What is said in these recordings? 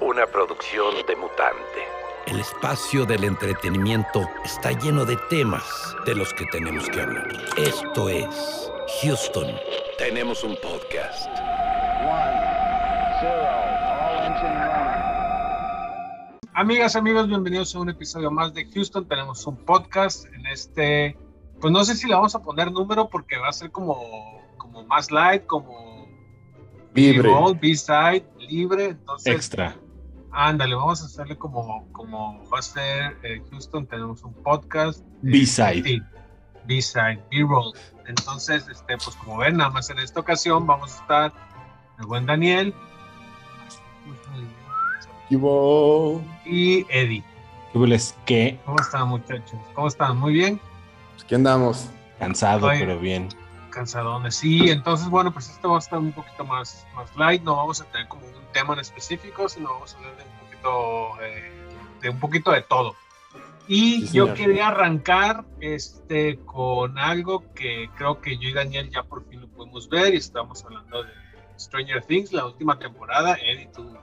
Una producción de mutante. El espacio del entretenimiento está lleno de temas de los que tenemos que hablar. Esto es Houston. Tenemos un podcast. Amigas, amigos, bienvenidos a un episodio más de Houston. Tenemos un podcast en este, pues no sé si le vamos a poner número porque va a ser como, como más light, como Libre. B-side, libre. Entonces, Extra. Ándale, vamos a hacerle como, como va a ser eh, Houston. Tenemos un podcast. B-side. B-side, B-roll. Entonces, este, pues como ven, nada más en esta ocasión vamos a estar el buen Daniel y Eddie. ¿Qué. ¿Cómo están, muchachos? ¿Cómo están? Muy bien. Pues, ¿Qué andamos? Cansado, Oye. pero bien. Cansadones. Sí, entonces, bueno, pues esto va a estar un poquito más, más light. No vamos a tener como un tema en específico, sino vamos a hablar de un poquito, eh, de, un poquito de todo. Y Sí, yo señor. quería arrancar este, con algo que creo que yo y Daniel ya por fin lo podemos ver y estamos hablando de Stranger Things, la última temporada. Eddie, tú,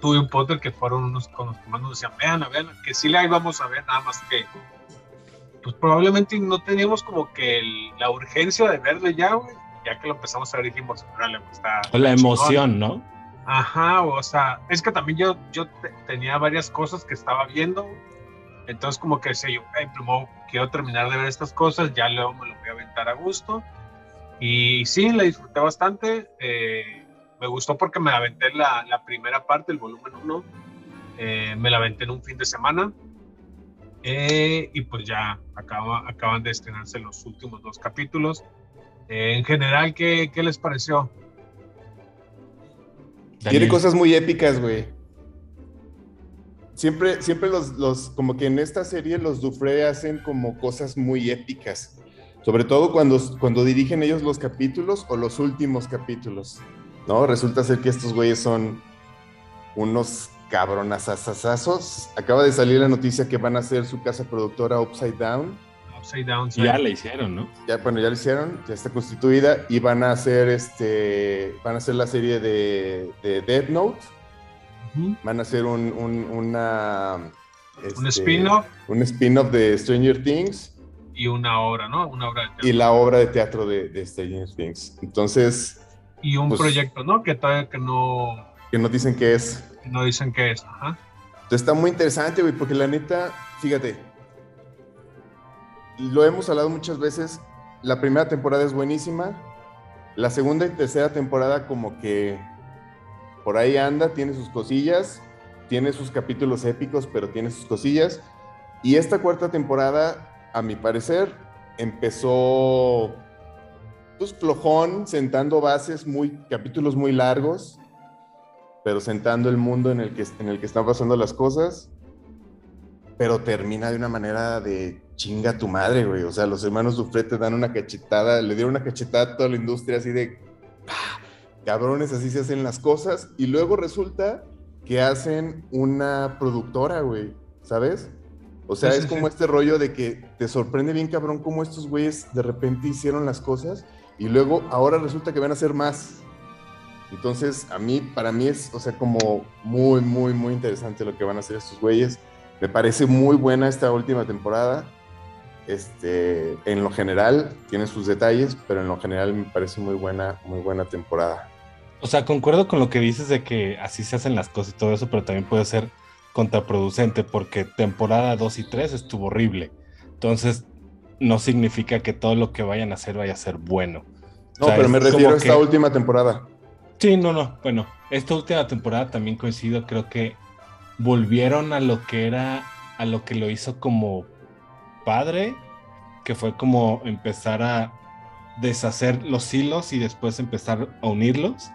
tú y un Potter que fueron unos con los que más nos decían, vean, vean, que sí la íbamos a ver, nada más que pues probablemente no teníamos como que el- la urgencia de verle ya, güey. Ya que lo empezamos a ver dijimos, órale, está... La está chingón". emoción, ¿no? Ajá, o sea, es que también yo, yo te- tenía varias cosas que estaba viendo. Entonces como que decía yo, "Ey, primero quiero terminar de ver estas cosas, ya luego me lo voy a aventar a gusto. Y sí, la disfruté bastante. eh, me gustó porque me aventé la, la primera parte, el volumen 1. me la aventé en un fin de semana. Eh, y pues ya acaba, acaban de estrenarse los últimos dos capítulos. Eh, en general, ¿qué, ¿qué les pareció? Daniel. Tiene cosas muy épicas, güey. Siempre, siempre los, los, como que en esta serie los Dufresne hacen como cosas muy épicas. Sobre todo cuando, cuando dirigen ellos los capítulos o los últimos capítulos. ¿No? Resulta ser que estos güeyes son unos cabronazazazazos. Acaba de salir la noticia que van a hacer su casa productora Upside Down. Upside Down. sí. Ya la hicieron, ¿no? Ya, bueno, ya lo hicieron, ya está constituida y van a hacer este, van a hacer la serie de, de Death Note. Van a hacer un, un- una... Un este, spin-off Un spin-off de Stranger Things y una obra, ¿no? Una obra de teatro. y la obra de teatro de, de Stranger Things. Entonces, Y un pues- proyecto, ¿no? Que todavía que no, que nos dicen que es. No dicen que es. Está muy interesante, güey, porque la neta, fíjate, lo hemos hablado muchas veces, la primera temporada es buenísima, la segunda y tercera temporada como que por ahí anda, tiene sus cosillas, tiene sus capítulos épicos, pero tiene sus cosillas, y esta cuarta temporada, a mi parecer, empezó pues flojón, sentando bases muy, capítulos muy largos, pero sentando el mundo en el que, en el que están pasando las cosas, pero termina de una manera de chinga tu madre, güey. O sea, los hermanos Dufresne te dan una cachetada, le dieron una cachetada a toda la industria así de, "Ah, cabrones, así se hacen las cosas. Y luego resulta que hacen una productora, güey, ¿sabes? O sea, Sí, es sí, como sí. este rollo de que te sorprende bien, cabrón, cómo estos güeyes de repente hicieron las cosas y luego ahora resulta que van a hacer más. Entonces, a mí, para mí es, o sea, como muy, muy, muy interesante lo que van a hacer estos güeyes. Me parece muy buena esta última temporada. Este, en lo general, tiene sus detalles, pero en lo general me parece muy buena, muy buena temporada. O sea, concuerdo con lo que dices de que así se hacen las cosas y todo eso, pero también puede ser contraproducente porque temporada 2 y 3 estuvo horrible. Entonces, no significa que todo lo que vayan a hacer vaya a ser bueno. No, O sea, pero me refiero a esta que- última temporada. Sí, no, no. Bueno, esta última temporada también coincido. Creo que volvieron a lo que era, a lo que lo hizo como padre, que fue como empezar a deshacer los hilos y después empezar a unirlos,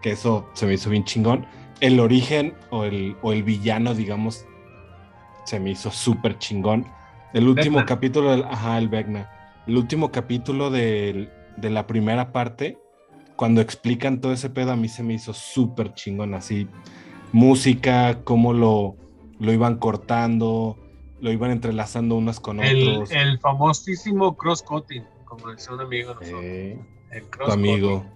que eso se me hizo bien chingón. El origen o el, o el villano, digamos, se me hizo súper chingón. El último Vecna. capítulo, del, ajá, el Vecna. El último capítulo del- de la primera parte, cuando explican todo ese pedo, a mí se me hizo súper chingón, así. Música, cómo lo, lo iban cortando, lo iban entrelazando unos con El, otros. el famosísimo cross-cutting, como decía un amigo de nosotros. Eh, el tu cross amigo.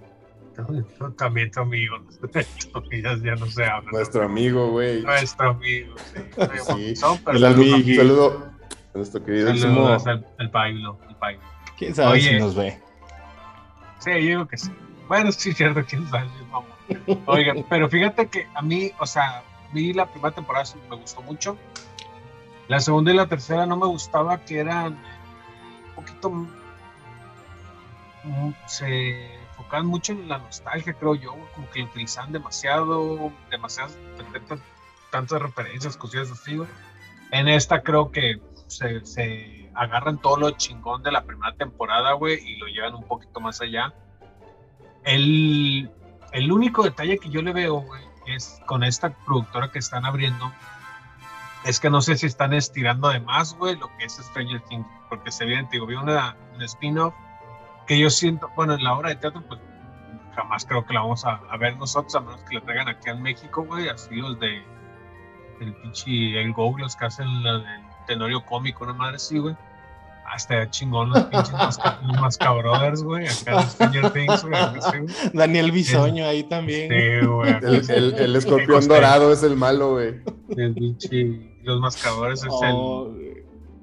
También tu amigo. ya, ya no se habla. Nuestro amigo, güey. Nuestro amigo, sí. Sí. Son El amigui. Saludo a nuestro queridísimo. Saludos al, al Pablo. ¿Quién sabe Oye. si nos ve? Sí, yo digo que sí. Bueno, sí, cierto, quién sabe. es mamón. Oiga, pero fíjate que a mí, o sea, a mí la primera temporada me gustó mucho. La segunda y la tercera no me gustaba, que eran un poquito. Se enfocaban mucho en la nostalgia, creo yo, como que utilizaban demasiado, demasiadas, tantas, referencias, cosillas así, güey. En esta creo que se, se agarran todo lo chingón de la primera temporada, güey, y lo llevan un poquito más allá. El, el único detalle que yo le veo, güey, es con esta productora que están abriendo, es que no sé si están estirando de más, güey, lo que es Stranger Things, porque se viene, digo, vi una, un spin-off que yo siento, bueno, en la obra de teatro, pues jamás creo que la vamos a, a ver nosotros, a menos que la traigan aquí en México, güey, así los de el pinche el Go, los que hacen la del tenorio cómico, una madre así, güey. Hasta chingón los pinches los Mascabrothers, güey, acá en Stranger Things, güey. Daniel Bisoño ahí también. Sí, güey. El, el- el escorpión dorado es el malo, güey. El pinche- los mascadores es Oh,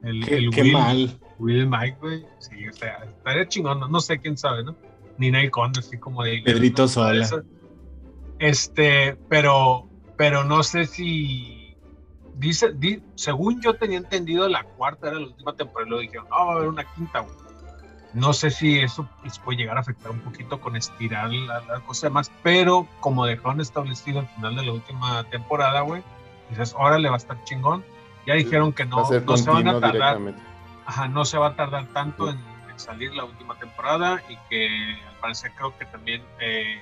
el, el, qué, el qué Will, mal. Will y Mike, güey. Sí, o sea, estaría chingón, no, no sé quién sabe, ¿no? Ni Nile Conde, así como de. Pedrito ¿no? Sola. Este, pero, pero no sé si. Dice, di- según yo tenía entendido, la cuarta era la última temporada y luego dijeron, no, va a haber una quinta, güey. No sé si eso les puede llegar a afectar un poquito con estirar la, la cosa más, pero como dejaron establecido al final de la última temporada, güey, dices, órale, va a estar chingón. Ya dijeron que no, no se van a tardar, ajá, no se va a tardar tanto en, en salir la última temporada y que al parecer creo que también eh,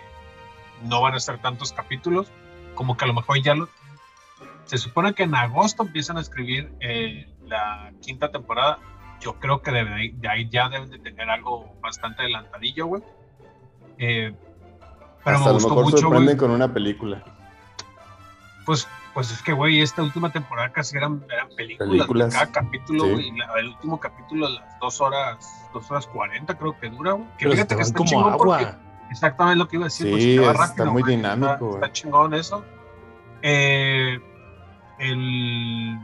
no van a ser tantos capítulos, como que a lo mejor ya lo... Se supone que en agosto empiezan a escribir eh, la quinta temporada. Yo creo que de ahí, de ahí ya deben de tener algo bastante adelantadillo, güey. Eh, pero Hasta me a lo gustó mejor mucho, sorprenden güey. con una película. Pues, pues es que, güey, esta última temporada casi eran, eran películas. Películas, Cada capítulo, sí. güey. el último capítulo, las dos horas, dos horas cuarenta, creo que dura, güey. Que fíjate te que está como chingón agua. porque- Exactamente lo que iba a decir. Sí, pues, se va es- rápido, está muy dinámico, Está, güey. está chingón eso. Eh, el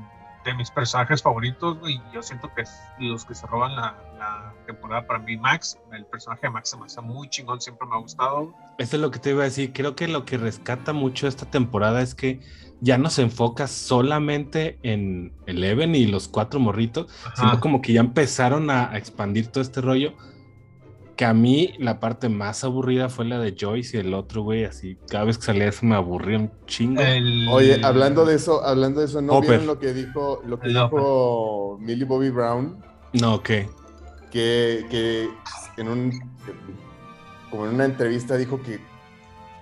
de mis personajes favoritos, güey, yo siento que es los que se roban la, la temporada para mí, Max. El personaje de Max se me hace muy chingón, siempre me ha gustado. Eso es lo que te iba a decir. Creo que lo que rescata mucho esta temporada es que ya no se enfoca solamente en Eleven y los cuatro morritos, sino Ajá. como que ya empezaron a, a expandir todo este rollo. Que a mí la parte más aburrida fue la de Joyce y el otro, güey, así cada vez que salía eso me aburría un chingo. El- Oye, hablando de eso, hablando de eso, ¿no Hopper. vieron lo que dijo, lo que El dijo Millie Bobby Brown? No, ¿qué? Que, que en un como en una entrevista dijo que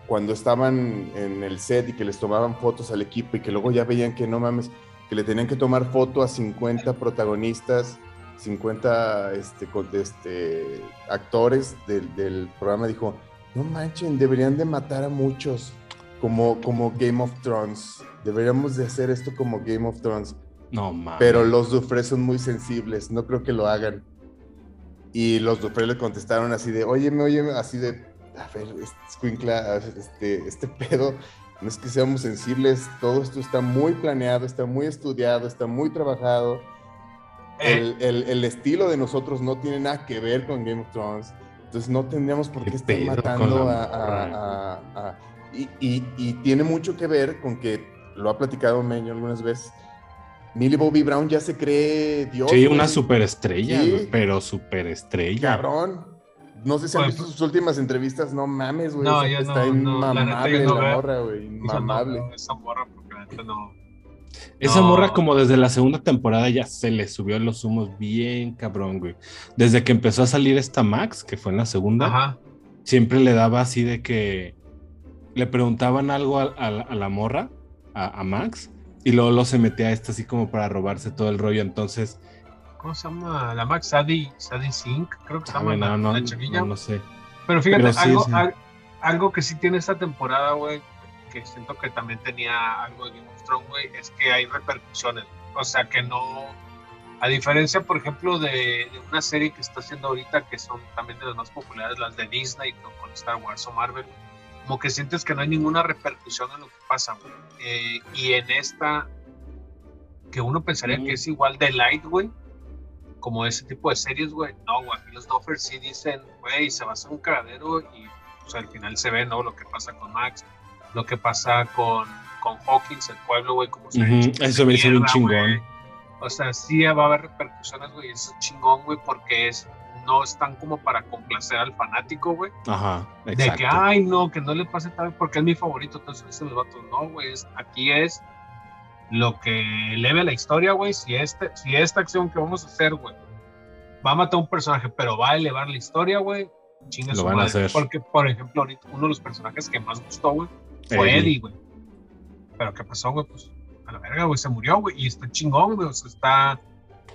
cuando estaban en el set y que les tomaban fotos al equipo y que luego ya veían que no mames, que le tenían que tomar foto a 50 protagonistas, 50 este, este, actores del, del programa, dijo, no manchen, deberían de matar a muchos, como, como Game of Thrones, deberíamos de hacer esto como Game of Thrones. No, mames. Pero los Dufresne son muy sensibles, no creo que lo hagan. Y los Dufresne le contestaron así de, óyeme, óyeme, así de, a ver, este, escuincla, este, este pedo, no es que seamos sensibles, todo esto está muy planeado, está muy estudiado, está muy trabajado. Eh, El, el- el estilo de nosotros no tiene nada que ver con Game of Thrones, entonces no tendríamos por ¿Qué qué estar matando a... a- morra? a- a- y, y- y tiene mucho que ver con que, lo ha platicado Meño algunas veces, Millie Bobby Brown ya se cree Dios. Sí, güey. una superestrella, Sí. pero superestrella. Cabrón. No sé si han Pues, visto sus últimas entrevistas, no mames, güey. No, esa- yo está no, no, la neta, inmamable yo no la veo. morra, güey. Inmamable. no, esa morra, porque la neta no. Esa No. morra como desde la segunda temporada ya se le subió los humos bien cabrón, güey. Desde que empezó a salir esta Max, que fue en la segunda, Ajá. siempre le daba así de que le preguntaban algo a, a la- a la morra, a, a Max, y luego, luego se metía a esta así como para robarse todo el rollo. Entonces, ¿Cómo se llama? La Max Sadie, Sadie Sink, creo que se llama ver, la, no, no, la chavilla. no, no sé. Pero fíjate, Pero sí, algo, sí. al- algo que sí tiene esta temporada, güey, que siento que también tenía algo de Thrones, güey, es que hay repercusiones. O sea, que no, A diferencia, por ejemplo, de, de una serie que está haciendo ahorita, que son también de las más populares, las de Disney, con, con Star Wars o Marvel, como que sientes que no hay ninguna repercusión en lo que pasa, güey. Eh, y en esta, que uno pensaría Mm. que es igual de light, güey, como ese tipo de series, güey. No, güey, aquí los Doffers sí dicen, güey, se va a hacer un cagadero y pues, al final se ve, ¿no? Lo que pasa con Max, lo que pasa con, con Hawkins, el pueblo, güey, como se Ujú, Eso me hizo bien chingón. O sea, sí va a haber repercusiones, güey, eso es chingón, güey, porque es, no están como para complacer al fanático, güey. Ajá, De que, ay, no, que no le pase tal porque es mi favorito, entonces dicen los vatos, no, güey, aquí es lo que eleve la historia, güey, si, este, si esta acción que vamos a hacer, güey, va a matar a un personaje, pero va a elevar la historia, güey, chinga Lo van a hacer. Porque, por ejemplo, ahorita uno de los personajes que más gustó, güey, fue. Eddie, güey. Pero ¿qué pasó, güey? Pues a la verga, güey, se murió, güey, y está chingón, güey, o sea, está...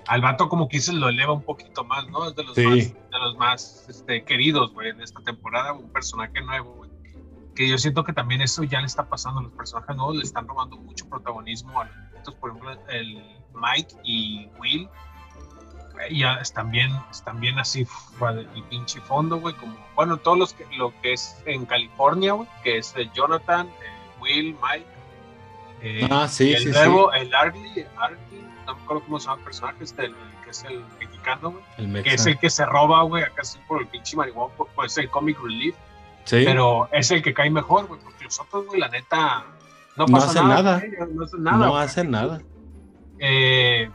Al vato como que se lo eleva un poquito más, ¿no? Es de los Sí. más, de los más este, queridos, güey, en esta temporada, un personaje nuevo, güey. Que yo siento que también eso ya le está pasando a los personajes nuevos, le están robando mucho protagonismo a los viejitos, por ejemplo, el Mike y Will, ya están bien, están bien así, el pinche fondo, güey, como, bueno, todos los que, lo que es en California, güey, que es el Jonathan, el Will, Mike, eh, Ah, sí, y el sí, nuevo, el Arlie, Arlie, no me acuerdo cómo se llama el personaje, este, el, que es el mexicano, güey, El que es el que se roba, güey, acá sí por el pinche marihuana, por- pues el comic relief, Sí. pero es el que cae mejor, güey, porque los otros, güey, la neta, no No pasa hacen nada. no hacen nada. no hacen nada. Eh,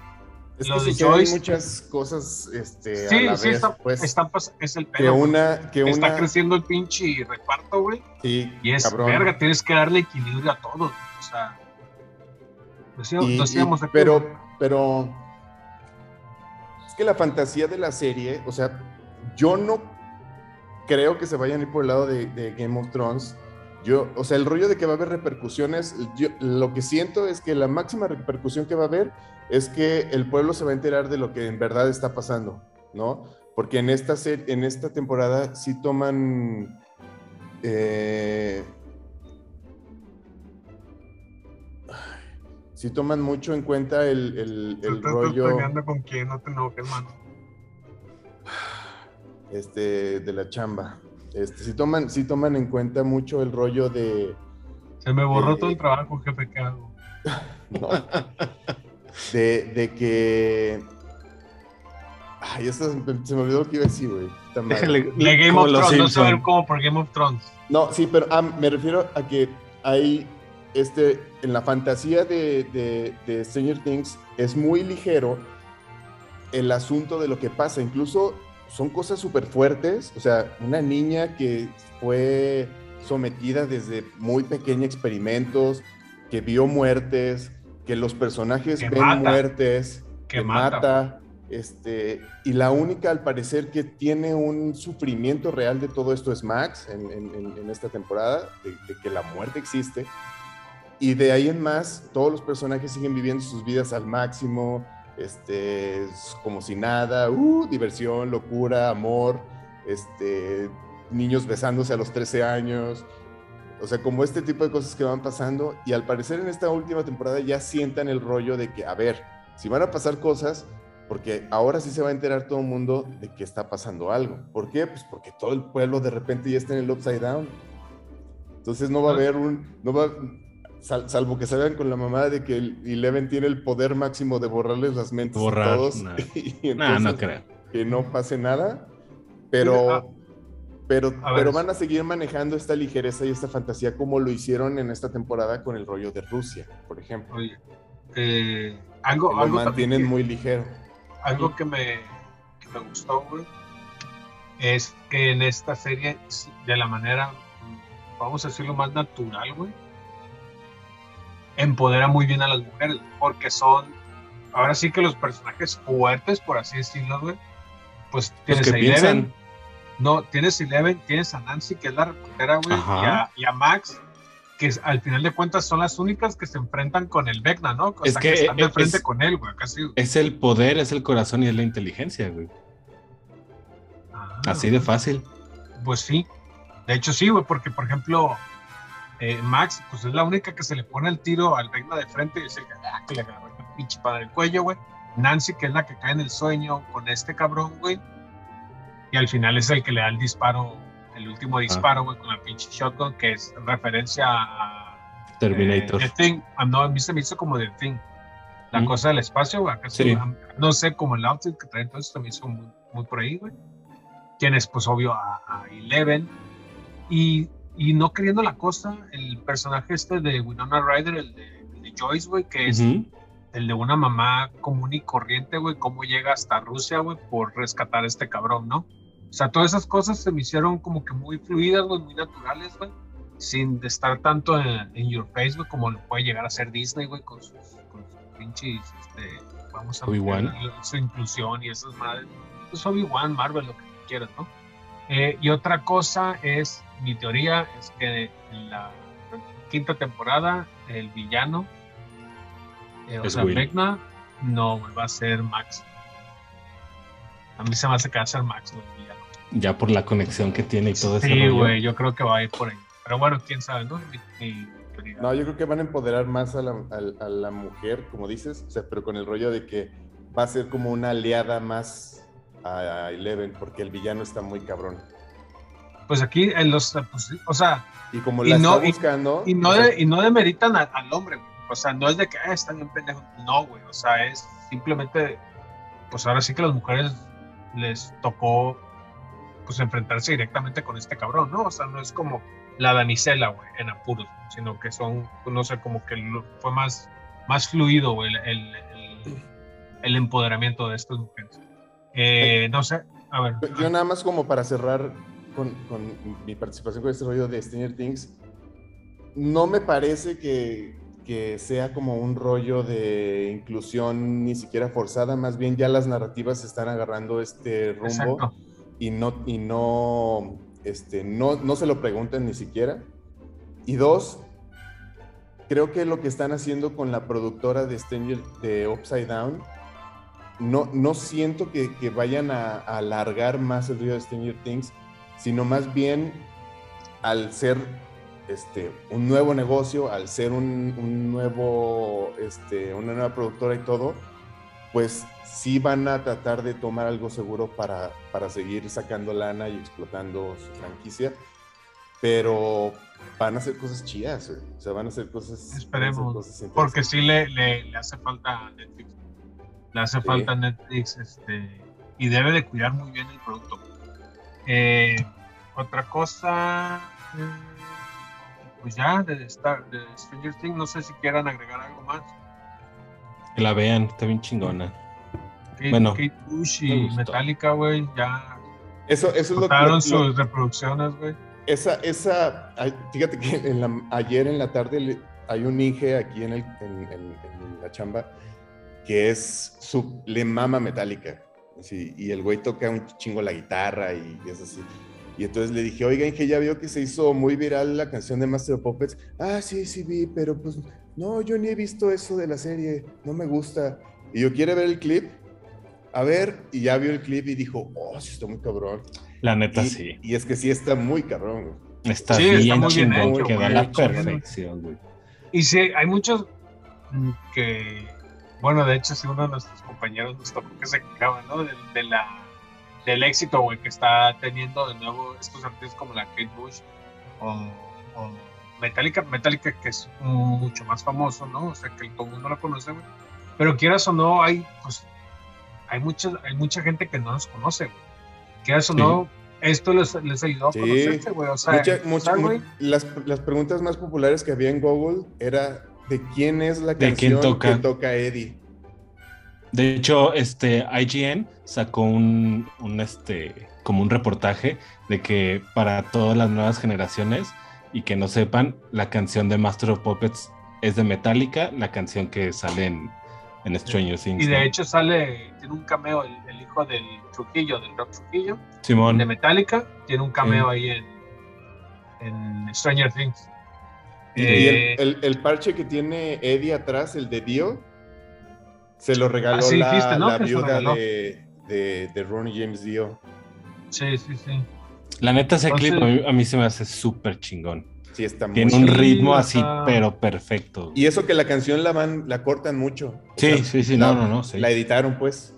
Es Lo que de Joyce- muchas cosas este, sí, a la sí, vez, está, pues, están pas- es el que pedo. güey. una, que Está una, creciendo el pinche reparto, güey. sí, Y es cabrón. verga, tienes que darle equilibrio a todos. O sea, Y- pero, pero es que la fantasía de la serie, o sea, yo no creo que se vayan a ir por el lado de, de Game of Thrones. Yo, o sea, el rollo de que va a haber repercusiones, yo, lo que siento es que la máxima repercusión que va a haber es que el pueblo se va a enterar de lo que en verdad está pasando, ¿no? Porque en esta, en esta temporada sí toman... eh, sí toman mucho en cuenta el, el- Tú el estás rollo peleando con quién, no te enojes, mano. este, de la chamba. Este, sí, toman, sí toman en cuenta mucho el rollo de, Se me borró todo el trabajo, jefe, ¿qué hago? no, de, de que... Ay, esto se me olvidó lo que iba a decir, güey. Déjale. De Game como of Thrones, no saber como por Game of Thrones. No, sí, pero ah, me refiero a que hay, este, en la fantasía de, de, de Stranger Things es muy ligero el asunto de lo que pasa. Incluso son cosas súper fuertes. O sea, una niña que fue sometida desde muy pequeña a experimentos, que vio muertes, que los personajes Que ven mata. muertes, Que que mata, mata. este, y la única, al parecer, que tiene un sufrimiento real de todo esto es Max en, en- en- en esta temporada, de, de que la muerte existe. Y de ahí en más, todos los personajes siguen viviendo sus vidas al máximo, este, es como si nada, uh, diversión, locura, amor, este, niños besándose a los 13 años. O sea, como este tipo de cosas que van pasando. Y al parecer en esta última temporada ya sientan el rollo de que, a ver, si van a pasar cosas, porque ahora sí se va a enterar todo el mundo de que está pasando algo. ¿Por qué? Pues porque todo el pueblo de repente ya está en el upside down. Entonces no va a haber un, no va, sal- salvo que salgan con la mamá de que el Eleven tiene el poder máximo de borrarles las mentes Borrar, a todos. y No, no creo. que no pase nada, Ah. pero, pero, pero van a seguir manejando esta ligereza y esta fantasía como lo hicieron en esta temporada con el rollo de Rusia, por ejemplo. Oye, eh, algo, Que lo algo, mantienen que, muy ligero. algo que me, que me gustó, güey, es que en esta serie, de la manera, vamos a decirlo más natural, güey, empodera muy bien a las mujeres, porque son, ahora sí que los personajes fuertes, por así decirlo, güey, pues tienes a Eleven, piensan. no, tienes Eleven, tienes a Nancy, que es la reportera, güey, y a, y a Max, que es- al final de cuentas son las únicas que se enfrentan con el Vecna, ¿no? O Es sea, que están de es- frente con él, güey, casi. Es el poder, es el corazón y es la inteligencia, güey. Ah, Así de fácil. Pues sí. De hecho, sí, güey, porque, por ejemplo, eh, Max, pues es la única que se le pone el tiro al Vecna de frente y es el que, ah, que le agarró el pinche para el cuello, güey. Nancy, que es la que cae en el sueño con este cabrón, güey. Y al final es el que le da el disparo, el último disparo, güey, con la pinche shotgun, que es referencia a. Terminator. Eh, The Thing. Ah, no, a mí se me hizo como The Thing. La Mm. cosa del espacio, güey. acá Sí. se- no sé, como el outfit que trae, entonces también hizo muy, muy por ahí, güey. Tienes, pues, obvio, a, a Eleven. Y, y no queriendo la cosa, el personaje este de Winona Ryder, el de, el de Joyce, güey, que es el de una mamá común y corriente, güey, cómo llega hasta Rusia, güey, por rescatar a este cabrón, ¿no? O sea, todas esas cosas se me hicieron como que muy fluidas, güey, muy naturales, güey, sin estar tanto en, en your face, güey, como lo puede llegar a ser Disney, güey, con sus, con sus pinches, este, vamos a meter su inclusión y esas madres. Pues Obi-Wan, Marvel, lo que quieras, ¿no? Eh, y otra cosa es, mi teoría es que en la quinta temporada, el villano, eh, o sea, Will. Vecna, no, va a ser Max. A mí se me hace que va a ser Max, el villano. Ya por la conexión que tiene y todo ese Sí, güey, yo creo que va a ir por ahí. Pero bueno, quién sabe, ¿no? Mi, mi teoría. No, yo creo que van a empoderar más a la, a- a la mujer, como dices, o sea, pero con el rollo de que va a ser como una aliada más a, Eleven, porque el villano está muy cabrón. Pues aquí, en los, pues, sí, o sea, Y como Y la no- está buscando. y no, o sea, de, y no demeritan a- al hombre, güey. O sea, no es de que ah, está bien pendejo. No, güey. O sea, es simplemente, pues ahora sí que a las mujeres les tocó, pues enfrentarse directamente con este cabrón, ¿no? O sea, no es como la damisela, güey, en apuros, sino que son, no sé, como que fue más, más fluido, güey, el, el, el- el empoderamiento de estas mujeres. Eh, no sé, a ver. Yo- nada más como para cerrar con, con mi participación con este rollo de Stranger Things, no me parece que, que sea como un rollo de inclusión ni siquiera forzada, más bien ya las narrativas están agarrando este rumbo Exacto. y no, y no, este, no, no se lo preguntan ni siquiera. Y dos, creo que lo que están haciendo con la productora de Stranger, de Upside Down, no, no siento que, que vayan a, a alargar más el río de Stranger Things, sino más bien al ser este, un nuevo negocio, al ser un, un nuevo, este, una nueva productora y todo, pues sí van a tratar de tomar algo seguro para, para seguir sacando lana y explotando su franquicia, pero van a hacer cosas chidas, güey. o sea, van a hacer cosas... a hacer Esperemos, cosas Porque sí le, le, le hace falta a Netflix. Le hace Sí. falta a Netflix este, y debe de cuidar muy bien el producto. Eh, otra cosa, eh, pues ya, de, Star, de Stranger Things, no sé si quieran agregar algo más. Que la vean, está bien chingona. Kate, Bueno, Kate Bush y. Metallica, güey, ya Eso, eso es lo que... lo- sus reproducciones, güey. Esa, esa, fíjate que en la- ayer en la tarde le- hay un Inge aquí en, el, en, en- en la chamba que es su, le mama metálica. y el güey toca un chingo la guitarra y es así. Y entonces le dije, oiga, Inge, ya vio que se hizo muy viral la canción de Master of Puppets. Ah, sí, sí vi, pero pues no, yo ni he visto eso de la serie, no me gusta. Y yo, ¿quiere ver el clip? A ver, y ya vio el clip y dijo, oh, sí, está muy cabrón. La neta, Y, sí. y es que sí está muy cabrón, güey. Está Sí, está bien muy bien chingón, hecho, la Hecho bien. perfección, güey. Y sí, hay muchos que, bueno, de hecho, si uno de nuestros compañeros nos tocó que se quejaban, ¿no? De, de la, del éxito, güey, que está teniendo de nuevo estos artistas como la Kate Bush o, o Metallica, Metallica que es mucho más famoso, ¿no? O sea, que todo el mundo lo conoce, güey. Pero quieras o no, hay, pues, hay mucha, hay mucha gente que no nos conoce, güey. Quieras o Sí. no, esto les, les ayudó a Sí. conocerse, güey. O sea, Mucha- mucha- ¿sabes, güey? las, las preguntas más populares que había en Google era de quién es la ¿De quién canción toca? que toca Eddie. De hecho, este IGN sacó un, un, este como un reportaje de que para todas las nuevas generaciones y que no sepan, la canción de Master of Puppets es de Metallica, la canción que sale en, en Stranger Things. Y de ¿no? hecho sale, tiene un cameo el, el hijo del Trujillo, del Rock Trujillo, Simón, de Metallica, tiene un cameo Sí. ahí en, en Stranger Things. Y Eh, el, el- el parche que tiene Eddie atrás, el de Dio, se lo regaló Ah, sí la, viuda de, de, de Ronnie James Dio. sí, sí, sí. la neta ese entonces- clip a mí, a mí se me hace súper chingón. Sí, está muy Tiene un ritmo así, pero perfecto. Y eso que la canción la van, la cortan mucho. O Sí, sea, sí, sí, la- no, no, no, sí. La editaron, pues.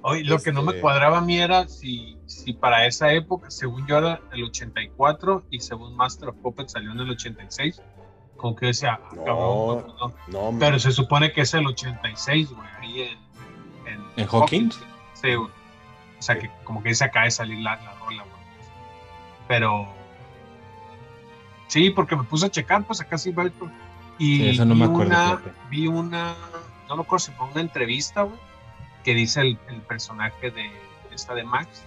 Oye, lo que no me Este- cuadraba a mí era si, si para esa época, según yo era el 84 y según Master of Puppets salió en el 86, como que decía, ah, No. cabrón, no, no. No, man. Pero se supone que es el 86, güey, ahí en... ¿En, ¿En Hawkins? Sí, güey. O sea, que como que se acaba de salir la, la rola, güey. Pero... Sí, porque me puse a checar, pues acá sí va. Y Sí, eso no me vi acuerdo, Una, vi una... No me acuerdo si fue una entrevista, güey, que dice el, el personaje de esta de Max,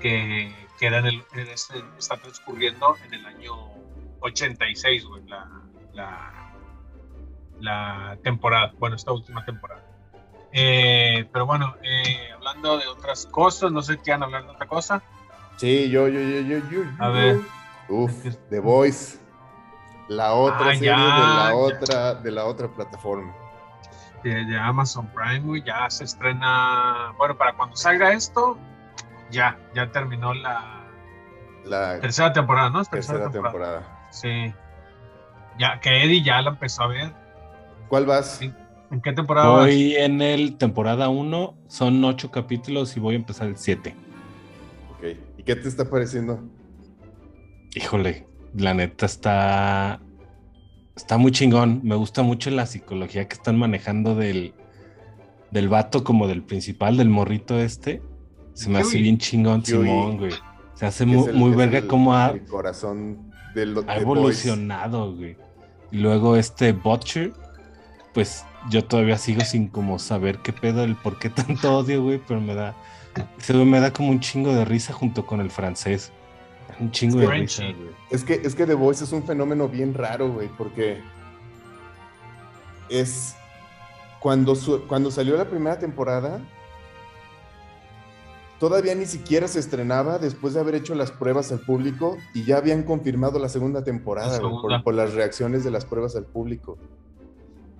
que, que era en el, en ese- está transcurriendo en el año 86, güey, la, la, la temporada, bueno, esta última temporada. Eh, pero bueno, eh, hablando de otras cosas, no sé qué han hablar de otra cosa. Sí, yo, yo, yo, yo, yo. A yo. ver. Uf, The Voice. La otra Ah, serie ya, de la ya. otra, de la otra plataforma. De, de Amazon Prime, güey, ya se estrena, bueno, para cuando salga esto, ya, ya terminó la La tercera temporada, ¿no? Tercera temporada. Sí. Ya, que Eddie ya la empezó a ver. ¿Cuál vas? ¿En qué temporada vas? Voy en el temporada 1, son 8 capítulos y voy a empezar el 7. Ok. ¿Y qué te está pareciendo? Híjole, la neta está. Está muy chingón. Me gusta mucho la psicología que están manejando del, del vato como del principal, del morrito este. Se me hace bien chingón, Huey. Simón, güey. Se hace muy, el- muy verga el- cómo ha, El corazón de los ha evolucionado, güey. Y luego este Butcher, pues yo todavía sigo sin como saber qué pedo, el por qué tanto odio, güey, pero me da, güey me da como un chingo de risa junto con el francés. Un chingo de Frenchy. risa, güey. Es que, es que The Voice es un fenómeno bien raro, güey, porque es cuando, su- cuando salió la primera temporada, todavía ni siquiera se estrenaba después de haber hecho las pruebas al público y ya habían confirmado la segunda temporada, La güey, segunda. por, por las reacciones de las pruebas al público.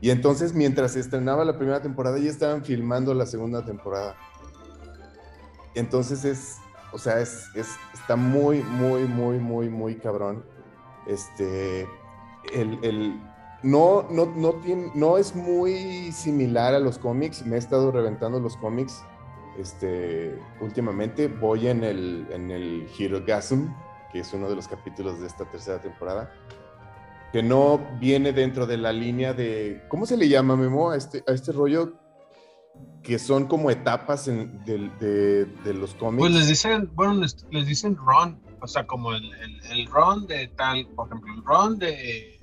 Y entonces, mientras se estrenaba la primera temporada, ya estaban filmando la segunda temporada. Entonces es, o sea, es, es- está muy, muy, muy, muy, muy cabrón. Este, el, el- no, no, no, tiene, no es muy similar a los cómics. Me he estado reventando los cómics. Este, últimamente voy en el, en el Hirogasm, que es uno de los capítulos de esta tercera temporada, que no viene dentro de la línea de, ¿cómo se le llama, Memo, a este, a este rollo? Que son como etapas en- del- de, de los cómics. Pues les dicen, bueno, les, les dicen run, o sea, como el, el, el run de tal, por ejemplo, el run de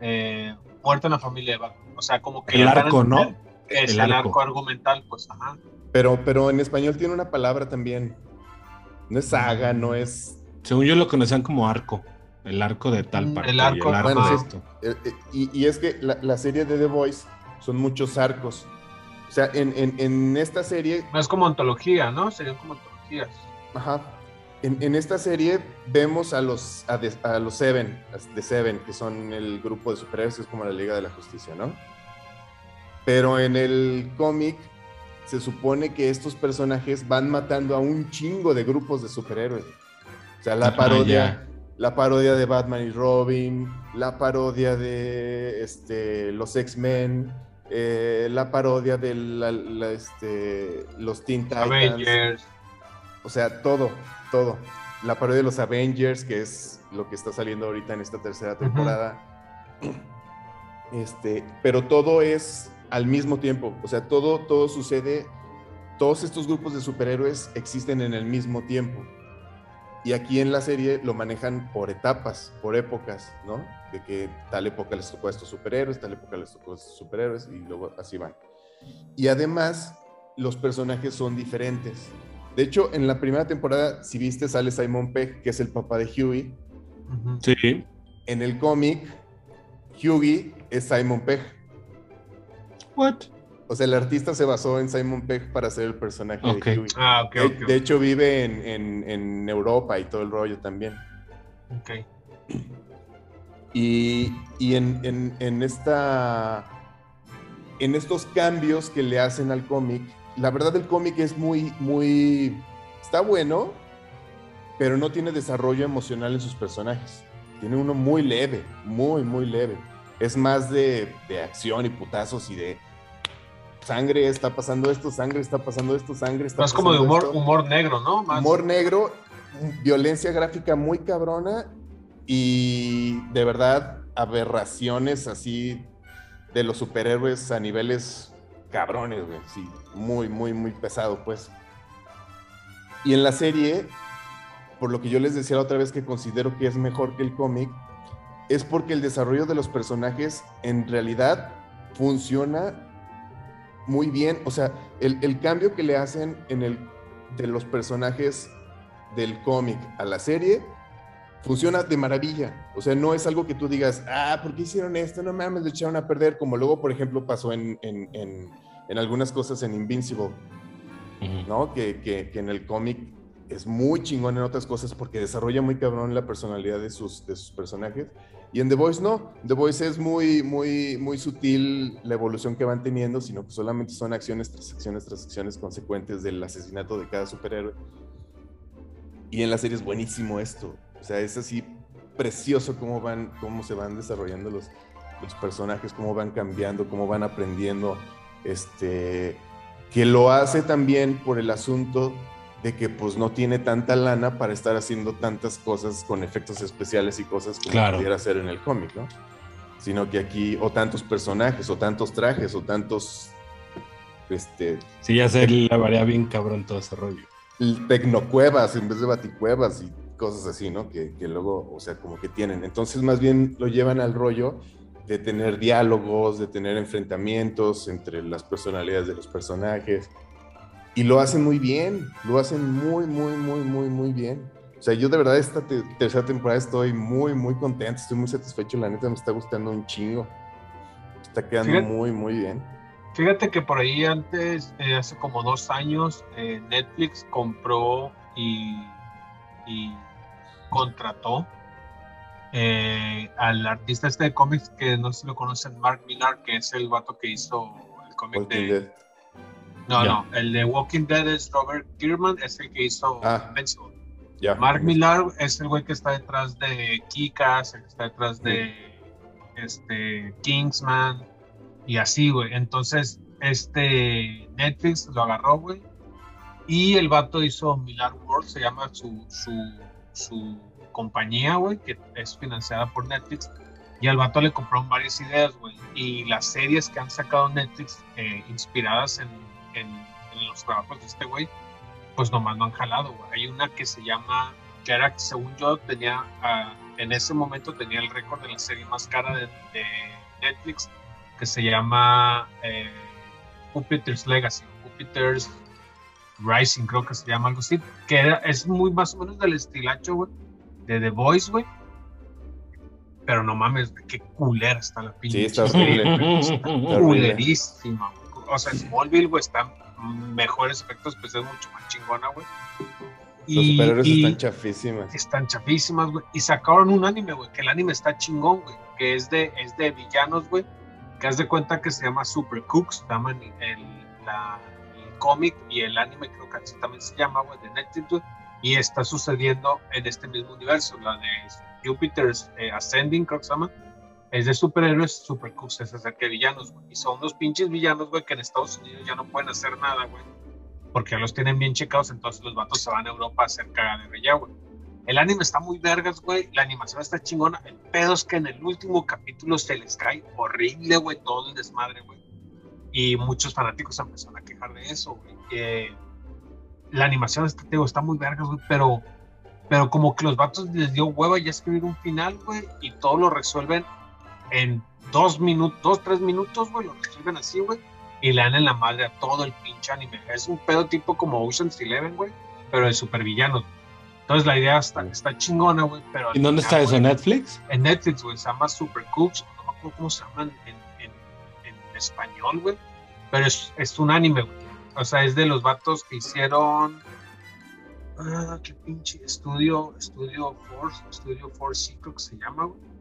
eh, Muerte en la familia de Batman. O sea, como que El arco, ¿no? Es El el, arco. arco. argumental, pues, ajá. Pero, pero en español tiene una palabra también. No es saga, no es. Según yo lo conocían como arco. El arco de tal Mm, parte. el y arco, el arco bueno, de sí. esto. eh, eh, y, y es que la, la serie de The Voice son muchos arcos. O sea, en, en- en esta serie, No es como antología, ¿no? Serían como antologías. ajá, en, en esta serie vemos a los, a, de- a los Seven, de Seven, que son el grupo de superhéroes, que es como la Liga de la Justicia, ¿no? Pero en el cómic se supone que estos personajes van matando a un chingo de grupos de superhéroes. O sea, la Ah, parodia, la parodia de Batman y Robin, la parodia de este, los X-Men, eh, la parodia de la- la, este, los Teen Titans. Avengers. O sea, todo, todo. La parodia de los Avengers, que es lo que está saliendo ahorita en esta tercera temporada. Este, pero todo es al mismo tiempo. O sea, todo, todo sucede. Todos estos grupos de superhéroes existen en el mismo tiempo. Y aquí en la serie lo manejan por etapas, por épocas, ¿no? De que tal época les tocó a estos superhéroes, tal época les tocó a estos superhéroes, y luego así van. Y además, los personajes son diferentes. De hecho, en la primera temporada, si viste, sale Simon Pegg, que es el papá de Huey. Sí. En el cómic, Hughie es Simon Pegg. What? O sea, el artista se basó en Simon Pegg para hacer el personaje de Huey. Ah, ok, De, hecho, vive en, en- en Europa y todo el rollo también. ok. Y, y en, en- en esta. En estos cambios que le hacen al cómic, la verdad el cómic es muy, muy. Está bueno, pero no tiene desarrollo emocional en sus personajes. tiene uno muy leve, muy, muy leve. Es más de, de acción y putazos y de sangre está pasando esto, sangre está pasando esto, sangre está Más pasando como de humor, esto. humor negro, ¿no? Más, Humor negro, violencia gráfica muy cabrona y de verdad aberraciones así de los superhéroes a niveles cabrones, güey. Sí, muy, muy, muy pesado, pues. Y en la serie, por lo que yo les decía la otra vez que considero que es mejor que el cómic, es porque el desarrollo de los personajes en realidad funciona muy bien. O sea, el, el cambio que le hacen en el, de los personajes del cómic a la serie funciona de maravilla. O sea, no es algo que tú digas, ah, ¿por qué hicieron esto? No mames, lo echaron a perder, como luego, por ejemplo, pasó en, en, en, en algunas cosas en Invincible, ¿no? Que, que, que en el cómic es muy chingón en otras cosas porque desarrolla muy cabrón la personalidad de sus, de sus personajes. Y en The Voice no, The Voice es muy, muy, muy sutil la evolución que van teniendo, sino que solamente son acciones tras acciones tras acciones consecuentes del asesinato de cada superhéroe. Y en la serie es buenísimo esto. O sea, es así precioso cómo van, cómo se van desarrollando los, los personajes, cómo van cambiando, cómo van aprendiendo. Este, que lo hace también por el asunto de que pues no tiene tanta lana para estar haciendo tantas cosas con efectos especiales y cosas como Claro. pudiera hacer en el cómic, ¿no? Sino que aquí, o tantos personajes, o tantos trajes, o tantos, este, Sí, ya se le varía bien cabrón todo ese rollo. tecnocuevas en vez de baticuevas y cosas así, ¿no? Que, que luego, o sea, como que tienen. Entonces, más bien lo llevan al rollo de tener diálogos, de tener enfrentamientos entre las personalidades de los personajes. Y lo hacen muy bien, lo hacen muy, muy, muy, muy, muy bien. O sea, yo de verdad esta te- tercera temporada estoy muy, muy contento, estoy muy satisfecho, la neta me está gustando un chingo. Está quedando Fíjate- muy, muy bien. Fíjate que por ahí antes, eh, hace como dos años, eh, Netflix compró y, y contrató eh, al artista este de cómics que no sé si lo conocen, Mark Millar, que es el vato que hizo el cómic de... Dead. No, Ya. no, el de Walking Dead es Robert Kierman, es el que hizo Ah. Ya. Mark Millar es el güey que está detrás de Kikas, el que está detrás de este, Kingsman y así, güey. Entonces, este Netflix lo agarró, güey. Y el vato hizo Millar World, se llama su, su, su compañía, güey, que es financiada por Netflix. Y al vato le compraron varias ideas, güey. Y las series que han sacado Netflix eh, inspiradas en, en, en los trabajos de este güey, pues nomás no han jalado, güey. Hay una que se llama, que era, según yo, tenía, ah, en ese momento tenía el récord de la serie más cara de, de Netflix, que se llama eh, Jupiter's Legacy, Jupiter's Rising, creo que se llama algo así, que era- es muy más o menos del estilacho, güey, de The Voice, güey. Pero no mames, qué culera está la pinche Sí, está horrible. está culerísima, güey. O sea, Smallville, güey, está mejores efectos especiales, mucho más chingona, güey. Los superhéroes y- están chafísimas. están chapísimas, güey. Y sacaron un anime, güey, que el anime está chingón, güey. Que es de, es de villanos, güey. Que haz de cuenta que se llama Super Cooks, se llama el, el- la- el cómic y el anime creo que así también se llama, güey, de Netflix, güey. Y está sucediendo en este mismo universo, la de Jupiter's eh, Ascending, creo que se llama. Es de superhéroes, Super acerca de villanos, güey. Y son unos pinches villanos, güey, que en Estados Unidos ya no pueden hacer nada, güey. Porque los tienen bien checados, entonces los vatos se van a Europa a hacer cagadero ya, güey. El anime está muy vergas, güey. La animación está chingona. El pedo es que en el último capítulo se les cae horrible, güey, todo el desmadre, güey. Y muchos fanáticos empezaron a quejar de eso, güey. Eh, la animación está, digo, está muy vergas, güey, pero, pero como que los vatos les dio hueva ya escribir un final, güey, y todo lo resuelven en dos minutos, dos, tres minutos, güey, lo resuelven así, güey, y le dan en la madre a todo el pinche anime. Es un pedo tipo como Ocean's Eleven, güey, pero de supervillanos. Entonces la idea está, está chingona, güey, pero... ¿Y dónde final, está eso? ¿En Netflix? en Netflix, güey, se llama Super Cooks, no me acuerdo cómo se en, en, en español, güey, pero es, es un anime, güey. O sea, es de los vatos que hicieron. Ah, qué pinche estudio, estudio Force, estudio Force, sí, creo que se llama, güey.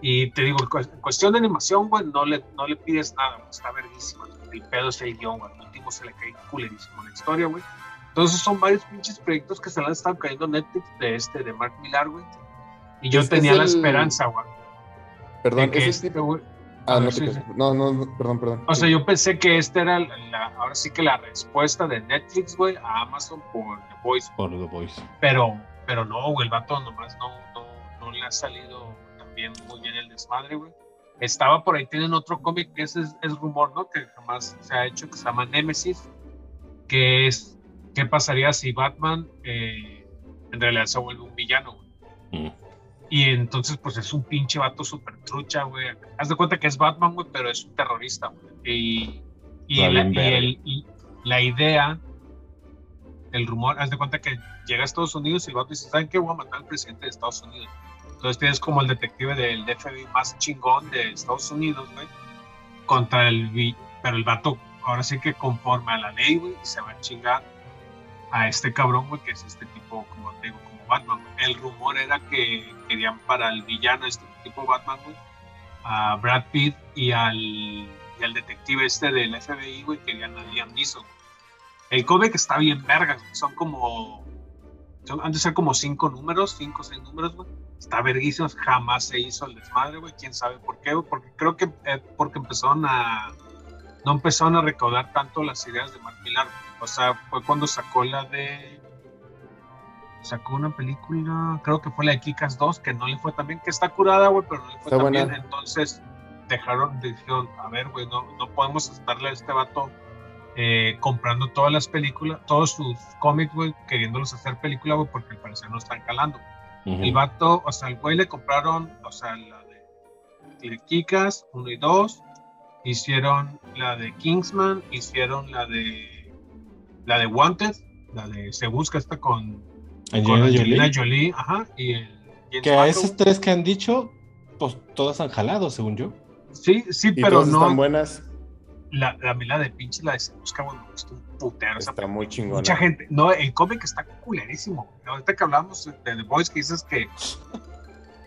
Y te digo, en cu- en cuestión de animación, güey, no le, no le pides nada, güey, está verguísima. El pedo es el guion, güey. Al último se le cae culerísimo la historia, güey. Entonces son varios pinches proyectos que se le han estado cayendo Netflix de este, de Mark Millar, güey. Y yo Es- tenía es la esperanza, güey. Perdón, que ese este, tipo. güey- Ah, no sí, sí. No, no, no, perdón, perdón. O sea, yo pensé que esta era la, ahora sí que la respuesta de Netflix, güey, a Amazon por The Voice. Por The Voice. Pero, pero no, güey, el vato nomás no, no, no le ha salido muy bien el desmadre, güey. Estaba por ahí, tienen otro cómic que ese es, es rumor, ¿no? Que jamás se ha hecho, que se llama Nemesis, que es, ¿qué pasaría si Batman eh, en realidad se vuelve un villano, güey? Mm. Y entonces, pues es un pinche vato súper trucha, güey. Haz de cuenta que es Batman, güey, pero es un terrorista, güey. Y, y, la, y el- y la idea, el rumor, haz de cuenta que llega a Estados Unidos y el vato dice, ¿saben qué? Voy a matar al presidente de Estados Unidos. Entonces tienes como el detective del FBI más chingón de Estados Unidos, güey, contra el... Pero el vato, ahora sí que conforme a la ley, güey, se va a chingar a este cabrón, güey, que es este tipo, como te digo, como Batman. El rumor era que querían para el villano, este tipo Batman, güey, a Brad Pitt y al, y al detective este del FBI, güey, querían a Liam Neeson. El cómic está bien vergas, son como, son, han de ser como cinco números, cinco o seis números, güey. Está verguísimo, jamás se hizo el desmadre, güey, quién sabe por qué, güey, porque creo que eh, porque empezaron a, no empezaron a recaudar tanto las ideas de Mark Millar. O sea, fue cuando sacó la de. Sacó una película, creo que fue la de Kikas 2, que no le fue tan bien, que está curada, güey, pero no le fue Está tan buena. bien. Entonces, dejaron, dijeron, a ver, güey, no, no podemos estarle a este vato eh, comprando todas las películas, todos sus cómics, güey, queriéndolos hacer película, güey, porque al parecer no están calando. Ujú. El vato, o sea, el güey le compraron, o sea, la de, de Kikas 1 y 2, hicieron la de Kingsman, hicieron la de la de Wanted, la de Se Busca esta con, con Angelina Angelina Jolie. Jolie, ajá, y el James Que a esos tres que han dicho, pues todas han jalado, según yo. Sí, sí, Y pero todas están no, buenas. La, la, la de pinche, la de Se Busca, güey, me gustó un putero esa Está muy chingona. Mucha gente, no, el cómic está culerísimo. Ahorita que hablamos de The Boys, que dices que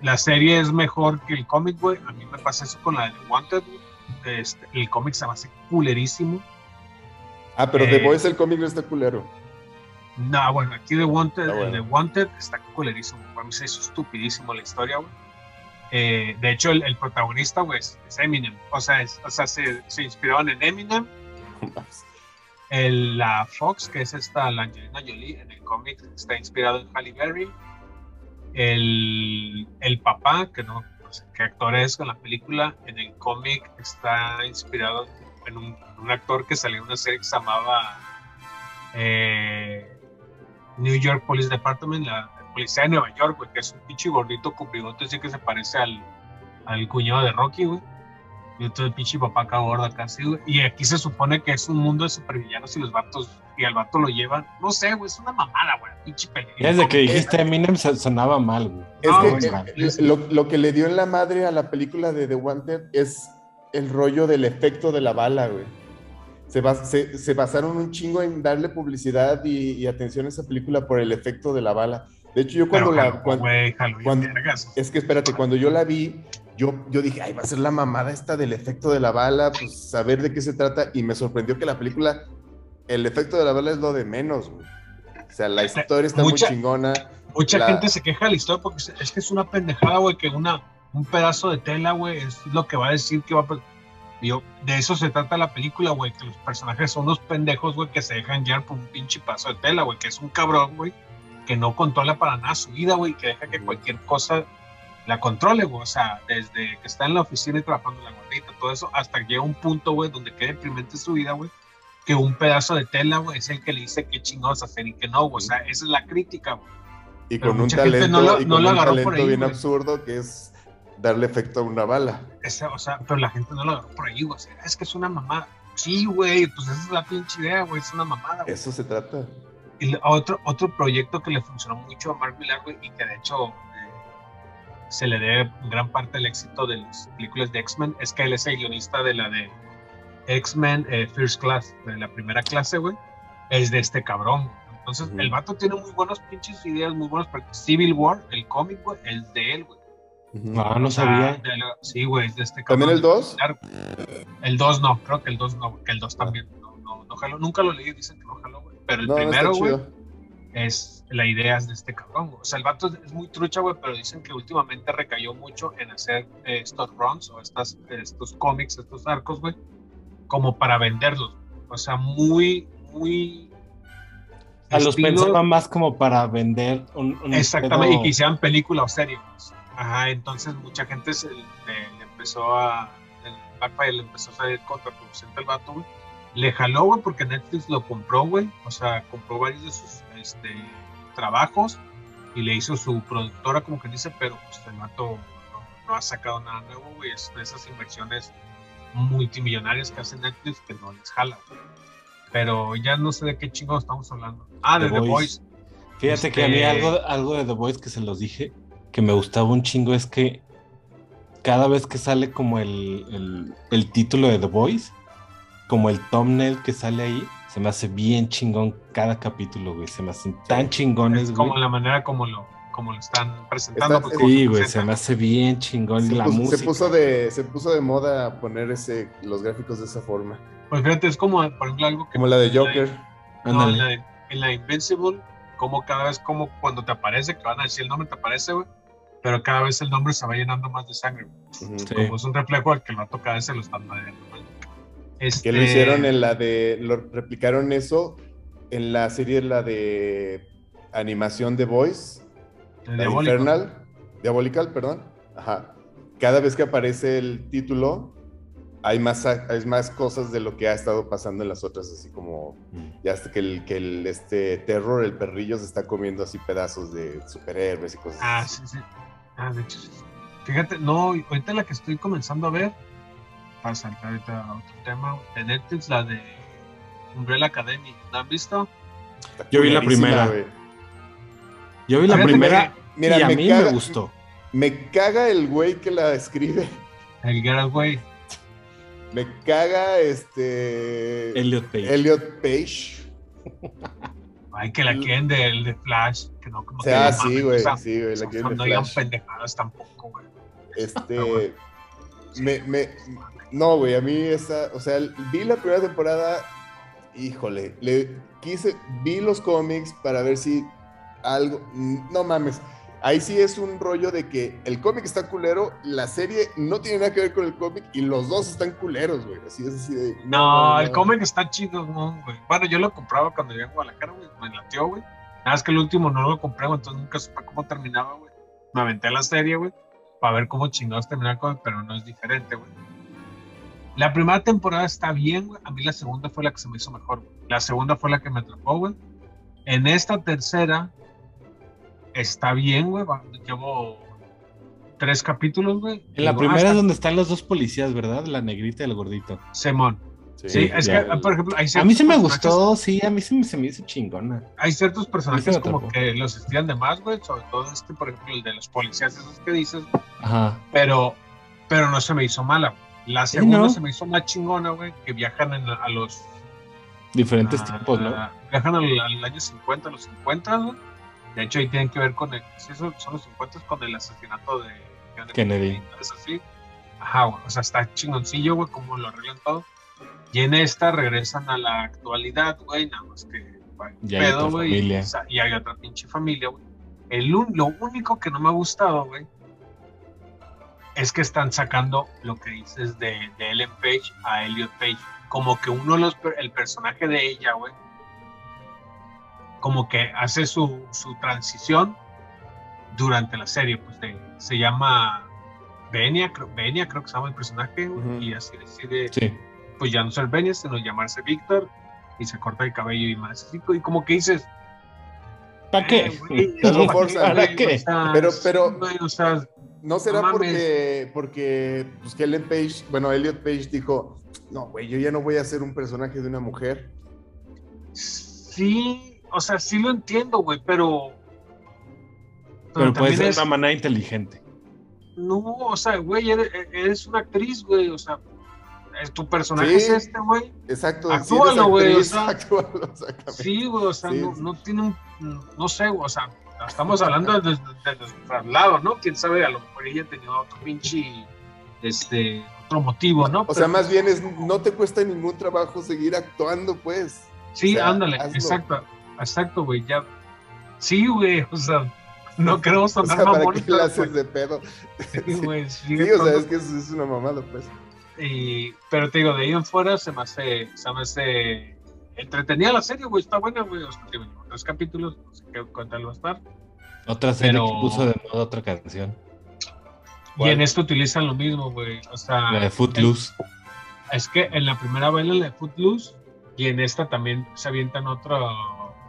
la serie es mejor que el cómic, güey. A mí me pasa eso con la de The Wanted. Este, el cómic se me hace culerísimo. Ah, pero Eh, The Voice, el cómic no está culero. No, bueno, aquí The Wanted, Está bueno. The Wanted está culerísimo. Para mí se hizo estupidísimo la historia, güey. Eh, de hecho, el, protagonista, güey, es, Eminem. O sea, se, se inspiraron en Eminem. La Fox, que es esta, la Angelina Jolie, en el cómic está inspirado en Halle Berry. El, el papá, que no sé qué actor es en la película, en el cómic está inspirado en un, actor que salió en una serie que se llamaba eh, New York Police Department, policía de Nueva York, güey, que es un pinche gordito con bigote, así que se parece al, al cuñado de Rocky, güey. Y otro el pinche papá acá gordo acá así, güey. Y aquí se supone que es un mundo de supervillanos y los vatos, y al vato lo llevan. No sé, güey, es una mamada, güey. Pinche película. Desde que dijiste Eminem se- sonaba mal, güey. Es No, que lo, lo que le dio en la madre a la película de The Wanted es el rollo del efecto de la bala, güey. Se, bas- se- se basaron un chingo en darle publicidad y, y atención a esa película por el efecto de la bala. De hecho, yo cuando Pero la... cuando- es que espérate, cuando yo la vi, yo, yo dije, ay, va a ser la mamada esta del efecto de la bala, pues saber de qué se trata. Y me sorprendió que la película, el efecto de la bala es lo de menos, güey. O sea, la historia está Mucha- muy chingona. Mucha la- gente se queja de la historia porque es- que es una pendejada, güey, que una, un pedazo de tela, güey, es lo que va a decir que va a... Yo, de eso se trata la película, güey, que los personajes son unos pendejos, güey, que se dejan llevar por un pinche pedazo de tela, güey, que es un cabrón, güey, que no controla para nada su vida, güey, que deja que cualquier cosa la controle, güey, o sea, desde que está en la oficina y trabajando la gordita, todo eso, hasta que llega un punto, güey, donde queda deprimente su vida, güey, que un pedazo de tela, güey, es el que le dice qué chingados hacer y qué no, güey, o sea, esa es la crítica, güey. Y Pero con un talento, no lo- y no con lo un agarró por talento ahí, bien güey. absurdo que es darle efecto a una bala. Ese, o sea, pero la gente no lo agarró por ahí, güey. O sea, es que es una mamada. Sí, güey, pues esa es la pinche idea, güey. Es una mamada, güey. Eso se trata. Y la- otro, otro proyecto que le funcionó mucho a Mark Millar, güey, y que de hecho eh, se le debe gran parte del éxito de las películas de X-Men, es que él es el guionista de la de X-Men eh, First Class, de la primera clase, güey. Es de este cabrón. Entonces, el vato tiene muy buenos pinches ideas, muy buenos. pero Civil War, el cómic, güey, es de él, güey. Ah, no O sea, sabía. de la- sí, güey, es de este cabrón. ¿También el 2? Claro. El 2 no, creo que el 2 no, que el 2 también no, no, no jaló. Nunca lo leí, dicen que no jaló, güey. Pero el No, no primero, güey, chido. es la idea es de este cabrón. güey. O sea, el vato es muy trucha, güey, pero dicen que últimamente recayó mucho en hacer eh, estos runs o estas, estos cómics, estos arcos, güey, como para venderlos. O sea, muy, muy... A los estilo- pensaba más como para vender un, un Exactamente, pedo- y que hicieran película o serie. pues. Ajá, entonces mucha gente se, le, le empezó a. El Backfire le empezó a salir contraproducente al vato, güey. Le jaló, güey, porque Netflix lo compró, güey. O sea, compró varios de sus este, trabajos y le hizo su productora, como que dice, pero pues el vato no, no ha sacado nada nuevo, güey. Es de esas inversiones multimillonarias que hace Netflix que no les jala, güey. Pero ya no sé de qué chingados estamos hablando. Ah, de The The, Voice. Voice. Fíjate que a mí Este- algo, algo de The Voice que se los dije, que me gustaba un chingo, es que cada vez que sale como el, el, el título de The Voice, como el thumbnail que sale ahí, se me hace bien chingón cada capítulo, güey. Se me hacen tan chingones, Es güey. como la manera como lo, como lo están presentando. Está- pues, Sí, se güey, se presenta. me hace bien chingón Se la puso, se música. puso de, se puso de moda poner ese, los gráficos de esa forma. Pues fíjate, es como, por ejemplo, algo que. Como la de Joker. No, Ándale. en, la en la Invincible, como cada vez, como cuando te aparece, que van a decir el nombre, te aparece, güey. Pero cada vez el nombre se va llenando más de sangre. güey. Sí. Como es un reflejo al que el vato cada vez se lo están madreando, güey. Este, Que lo hicieron en la de. Lo replicaron eso en la serie, la de animación de Voice. de La Diabólico. Infernal. Diabolical, perdón. Ajá. Cada vez que aparece el título, hay más, hay más cosas de lo que ha estado pasando en las otras, así como Mm. ya hasta que el, que el este terror, el perrillo, se está comiendo así pedazos de superhéroes y cosas Ah, así. sí, sí. Ah, de hecho, sí. Fíjate, no, ahorita la que estoy comenzando a ver, para saltar ahorita a otro tema, de Netflix, la de Umbrella Academy. ¿La han visto? Yo vi la primera. güey. Yo vi la Fíjate primera Mira, y a me mí caga- me gustó. Me caga el güey que la escribe. El Geralt Way. Me caga este. Elliot Page. Elliot Page. Ay, que la quieren del de Flash, que no como O sea, que no sí, güey. Sí, güey. La quieren no digan pendejadas tampoco, güey. Este. Me, me, no, güey, a mí esa. O sea, vi la primera temporada. Híjole, le quise. Vi los cómics para ver si algo. No mames. Ahí sí es un rollo de que el cómic está culero, la serie no tiene nada que ver con el cómic y los dos están culeros, güey. Así es así de. No, el cómic está chido, no, güey. Bueno, yo lo compraba cuando vivía en Guadalajara, güey. Me latió, güey. Nada más que el último no lo compré, güey. Entonces nunca supe cómo terminaba, güey. Me aventé la serie, güey. Para ver cómo chingados terminaba el cómic, pero no es diferente, güey. La primera temporada está bien, güey. A mí la segunda fue la que se me hizo mejor, güey. La segunda fue la que me atrapó, güey. En esta tercera está bien, güey. Llevo tres capítulos, güey. En la primera es donde están los dos policías, ¿verdad? La negrita y el gordito. Simón. Sí, Sí, es ya. que, por ejemplo, hay A mí se me gustó, sí, a mí se me, se me hizo chingona. hay ciertos personajes como que los estiran de más, güey, sobre todo este, por ejemplo, el de los policías, esos que dices, Ajá. pero, pero no se me hizo mala. La segunda ¿no? se me hizo más chingona, güey, que viajan en- a los... Diferentes a- tiempos, ¿no? Viajan al, al año 50, a los 50, güey. De hecho, ahí tienen que ver con el... Sí, son, son los 50 con el asesinato de Kennedy. Es así. Ajá, güey, o sea, está chingoncillo, güey, como lo arreglan todo. Y en esta regresan a la actualidad, güey, nada más que... güey, Y otra güey, familia. y Y hay otra pinche familia, güey. El, lo único que no me ha gustado, güey, es que están sacando lo que dices de, de Ellen Page a Elliot Page. Como que uno de los, el personaje de ella, güey, como que hace su, su transición durante la serie, pues de- se llama Benia, creo, Benia creo que se llama el personaje, güey, Ujú. y así decide, Sí. pues ya no ser Benia, sino llamarse Víctor, y se corta el cabello y más y como que dices, ¿Para qué? eh, lo ¿para qué? O sea, Pero- pero- o sea, ¿No será No porque, porque pues, que Ellen Page, bueno, Elliot Page dijo, no, güey, yo ya no voy a ser un personaje de una mujer? sí, o sea, sí lo entiendo, güey, pero... Pero puede ser es- una manera inteligente. No, o sea, güey, eres, eres una actriz, güey, o sea, es- tu personaje Sí. es este, güey. Exacto. Actúalo, güey. Sí, güey, o sea, Sí, no, no tiene un, no sé, güey, o sea, estamos hablando de, de, de nuestro lado, ¿no? Quién sabe, a lo mejor ella tenía otro pinche, este, otro motivo, ¿no? O sea, más bien es, no te cuesta ningún trabajo seguir actuando, pues. Sí, o sea, ándale, hazlo. exacto, exacto, güey, ya, Sí, güey, o sea, no queremos O sonar sea, ¿para qué pero, haces de pedo? pues, sí, güey, sí, Sí, o sea, es que es, es una mamada, pues. y- pero te digo, de ahí en fuera se me hace, se me hace entretenida la serie, güey, está buena, güey. O sea, tres capítulos, no sé qué cuánto va a estar. Otra serie Pero- que puso de moda otra canción. Y en esto utilizan lo mismo, güey. O sea, La de Footloose. es que en la primera baila la de Footloose y en esta también se avientan otro,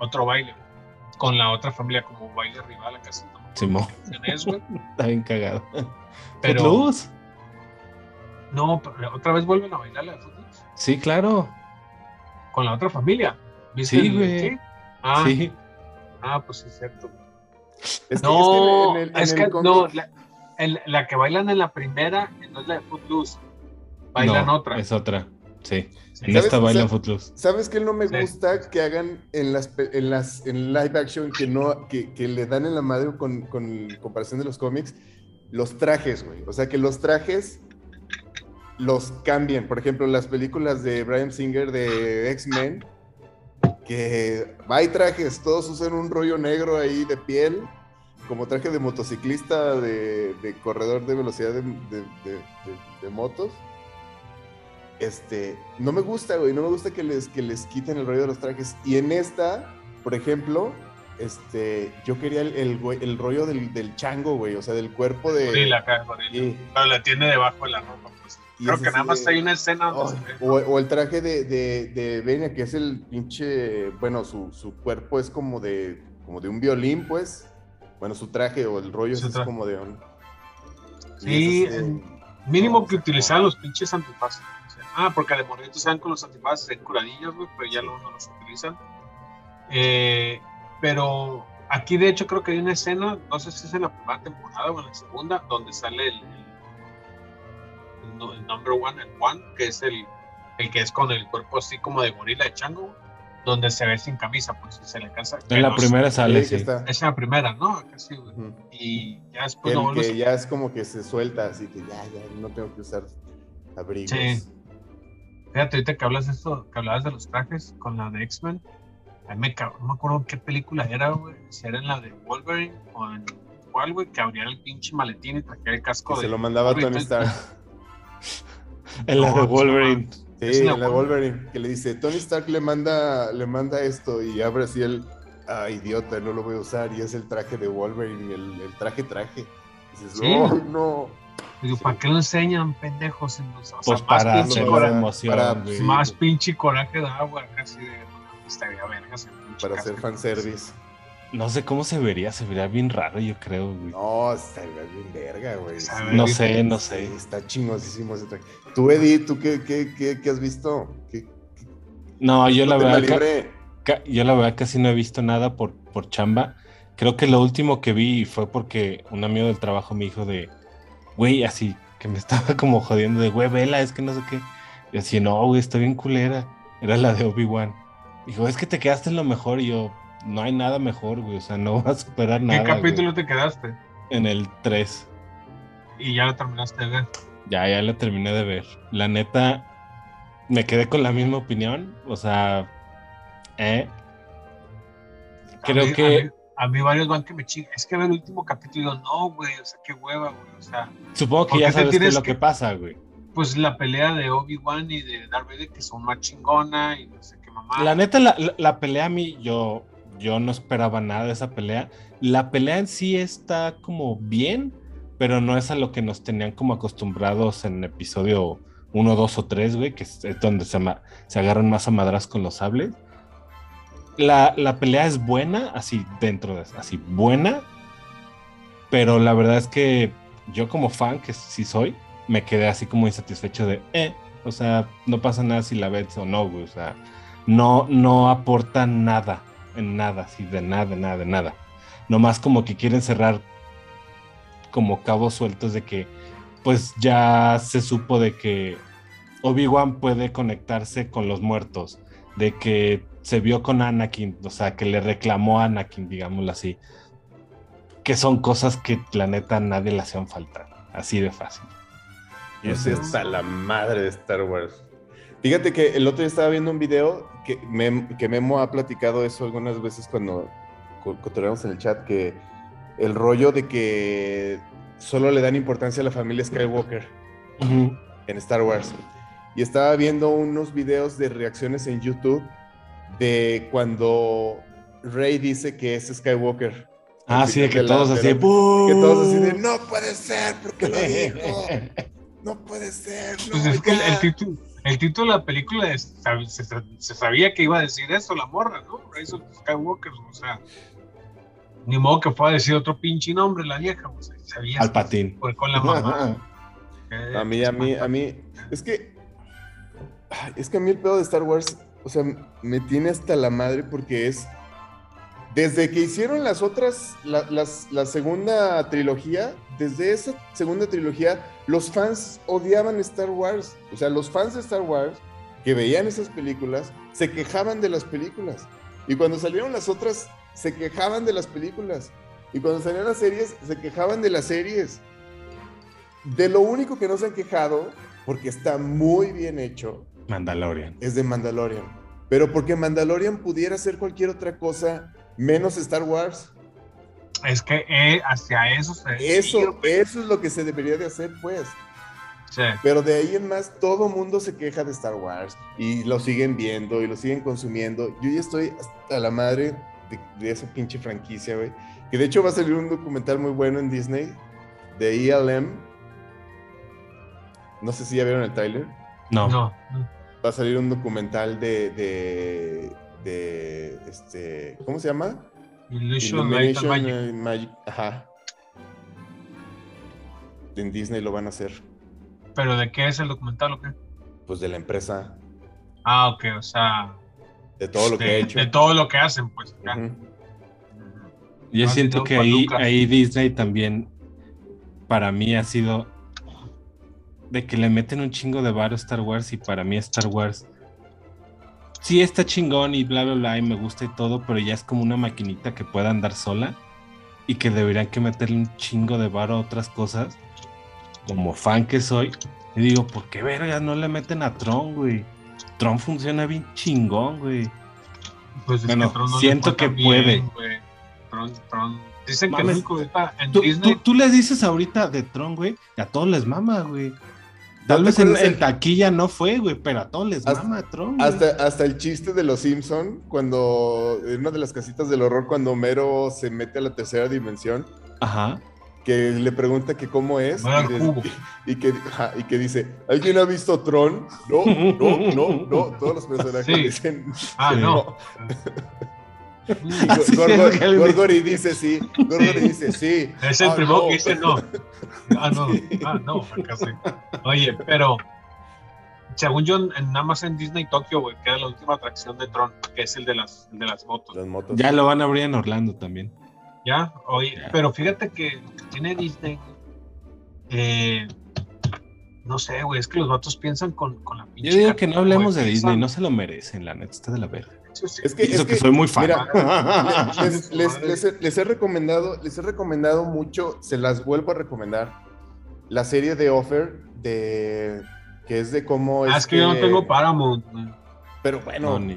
otro baile con la otra familia como baile rival, me acuerdo Simón. Está bien cagado. Pero- Footloose. No, pero otra vez vuelven a bailar la de Footloose Sí, claro. Con la otra familia. ¿Viste Sí, el- güey. Ah, Sí. ah, pues sí, es cierto. Es que, No, es que en el- en es que no, la, el- la que bailan en la primera no es la de Footloose, bailan No, otra. Es otra. Sí. Sí. En ¿Sabes- esta bailan sabes- Footloose. ¿Sabes qué no me Sí. gusta que hagan en las en las en live action que no que, que le dan en la madre con, con comparación de los cómics? Los trajes, güey. O sea, que los trajes los cambien. Por ejemplo, las películas de Brian Singer de X-Men, que hay trajes, todos usan un rollo negro ahí de piel, como traje de motociclista, de, de corredor de velocidad de, de- de- motos. Este, no me gusta, güey, no me gusta que les, que les quiten el rollo de los trajes. Y en esta, por ejemplo, este, yo quería el, el, el rollo del, del chango, güey, o sea, del cuerpo de... Sí. Pero la tiene debajo de la ropa, pues. Y Creo que nada más de- hay una escena Oh, donde se o, o el traje de, de, de Benia, que es el pinche, bueno, su, su cuerpo es como de, como de un violín, pues. Bueno, su traje o el rollo es como de un... Sí, es Mínimo no, que no. los pinches antifaces. O sea, ah, porque de morritos saben con los antifaces en curadillas, güey, pero ya luego no los utilizan. Eh, pero aquí, de hecho, creo que hay una escena, no sé si es en la primera temporada o en la segunda, donde sale el, el- el number one, el one, que es el, el que es con el cuerpo así como de gorila de chango, donde se ve sin camisa, pues si se le cansa. En la primera sale, Sí, está. Es en la primera, ¿no? Acá sí, güey. Ujú. Y ya después no el que ya es como que se suelta, así que ya, ya, no tengo que usar abrigos. Sí. Fíjate, ahorita que hablas de esto, que hablabas de los trajes con la de X-Men, a mí me, no me acuerdo qué película era, güey. Si era en la de Wolverine o en cuál, güey, que abría el pinche maletín y trajera el casco Que de. se lo mandaba a Tony Wolverine. Stark. En la de Wolverine. Sí, en la Wolverine. Wolverine, que le dice, Tony Stark le manda, le manda esto y abre así el, ah, idiota, no lo voy a usar, y es el traje de Wolverine, el, el traje traje. Y dices, Sí. no, no. Digo, ¿para qué lo enseñan, pendejos? O sea, Pues más para pinche hacer coraje- para- sí. Más pinche coraje da agua, casi de. Estaría pinche Para hacer fanservice. No sé cómo se vería, se vería bien raro, yo creo, güey. No, está bien verga, güey. No sé, no sé. Está chingosísimo ese traje. Tú, Eddie, ¿tú qué, qué, qué, qué has visto? ¿Qué, No, yo la verdad, ca- libre? ca- yo la verdad casi no he visto nada por, por chamba. Creo que lo último que vi fue porque un amigo del trabajo me dijo de, güey, así, que me estaba como jodiendo de, güey, vela, es que no sé qué. Y así, no, güey, está bien culera. Era la de Obi-Wan. Dijo, es que te quedaste en lo mejor. Y yo, no hay nada mejor, güey, o sea, no vas a superar ¿Qué nada. capítulo güey". te quedaste? En el 3. Y ya lo terminaste de ver. Ya, ya lo terminé de ver. La neta, me quedé con la misma opinión. O sea, eh. A Creo mí- que A mí, a mí varios van que me chingan. Es que ver el último capítulo, y digo, no, güey, o sea, qué hueva, güey. O sea, supongo que ¿por ya qué sabes qué es lo que- que pasa, güey. pues la pelea de Obi-Wan y de Darth Vader, que son más chingona y no sé La neta, la, la- pelea a mí, yo, yo no esperaba nada de esa pelea. La pelea en sí está como bien, pero no es a lo que nos tenían como acostumbrados en episodio 1, 2 o 3, güey, que es, donde se, se agarran más a madras con los sables. La, la pelea es buena, así dentro de así buena, pero la verdad es que yo como fan, que sí soy, me quedé así como insatisfecho de, eh, o sea, no pasa nada si la ves o no, güey, o sea, no, no aporta nada, en nada, así de nada, de nada, de nada. Nomás como que quieren cerrar como cabos sueltos de que, pues ya se supo de que Obi-Wan puede conectarse con los muertos, de que se vio con Anakin, o sea, que le reclamó a Anakin, digámoslo así, que son cosas que la neta a nadie le hacían falta, así de fácil. Yo sé hasta la madre de Star Wars. Fíjate que el otro día estaba viendo un video que, Mem- que Memo ha platicado eso algunas veces cuando co- cotorreamos en el chat que el rollo de que solo le dan importancia a la familia Skywalker en Star Wars. Y estaba viendo unos videos de reacciones en YouTube de cuando Rey dice que es Skywalker. Ah, sí, que la- todos así, ¡bú! Que todos así de, no puede ser, porque lo dijo. No puede ser, no, Pues es que el, ya". el título, el título de la película es- se, se sabía que iba a decir eso la morra, ¿no? Rise of the Skywalker, o sea, ni modo que fuera a decir otro pinche nombre la vieja, o sea, sabía Al patín. fue con la mamá. Eh, A mí, a mí, a mí, es que, es que a mí el pedo de Star Wars, o sea, me tiene hasta la madre porque es, desde que hicieron las otras, la, las- la segunda trilogía, desde esa segunda trilogía, los fans odiaban Star Wars, o sea, los fans de Star Wars que veían esas películas, se quejaban de las películas, y cuando salieron las otras, se quejaban de las películas, y cuando salieron las series, se quejaban de las series. De lo único que no se han quejado, porque está muy bien hecho, Mandalorian. es de Mandalorian. Pero porque Mandalorian pudiera ser cualquier otra cosa menos Star Wars. Es que eh, hacia eso se Eso, eso es lo que se debería de hacer, pues. Sí. Pero de ahí en más, todo mundo se queja de Star Wars y lo siguen viendo y lo siguen consumiendo. Yo ya estoy hasta la madre de, de esa pinche franquicia, güey. Que de hecho va a salir un documental muy bueno en Disney de ELM. No sé si ya vieron el trailer. No. No, Va a salir un documental de, de, de este, ¿cómo se llama? Illusion, Light and Magic. eh, Magic. Ajá. En Disney lo van a hacer, ¿Pero de qué es el documental o qué? pues de la empresa, Ah, ok, o sea, de todo lo que de, ha hecho. de todo lo que hacen, pues. Yo siento que ahí, ahí Disney también, para mí ha sido de que le meten un chingo de varo a Star Wars y para mí Star Wars sí está chingón y bla, bla, bla, y me gusta y todo, pero ya es como una maquinita que pueda andar sola y que deberían que meterle un chingo de varo a otras cosas, como fan que soy. Y digo, ¿por qué verga no le meten a Tron, güey? Tron funciona bien chingón, güey. Pues es Bueno, que Tron no siento que puede. güey. Tron, Tron. Dicen que. México en Tú, Disney. tú- tú les dices ahorita de Tron, güey, y a todos les mama, güey. Tal ¿No te vez en, taquilla no fue, güey, pero a todos les Hasta- mama Tron. güey. Hasta, hasta el chiste de los Simpson, cuando en una de las casitas del horror, cuando Homero se mete a la tercera dimensión, Ajá. que le pregunta que cómo es y, que, y que dice, ¿alguien ha visto Tron? No, no, no, no, todos los personajes Sí. dicen, Ah, no. Sí, Gor- es lo que él Gor- dice. Gorgory dice sí, Gorgory dice sí. Es el Ah, primero no. que dice no. Ah, no. Ah, no, acá sí. Oye, pero según yo, en, nada más en Disney Tokio, güey, queda la última atracción de Tron, que es el de las, el de las motos. Las motos. Ya lo van a abrir en Orlando también. ¿Ya? Oye, Ya. pero fíjate que tiene Disney, eh, no sé, güey, es que los vatos piensan con, con la pinche. Yo digo que no hablemos de Disney, piensan- no se lo merecen, la neta, está de la verga. Es que, es que, que, soy muy fan. mira, les, les- les he, les he recomendado, les he recomendado mucho, se las vuelvo a recomendar, la serie de Offer de que es de cómo Ah, es que yo no este- tengo Paramount. güey. pero bueno, No,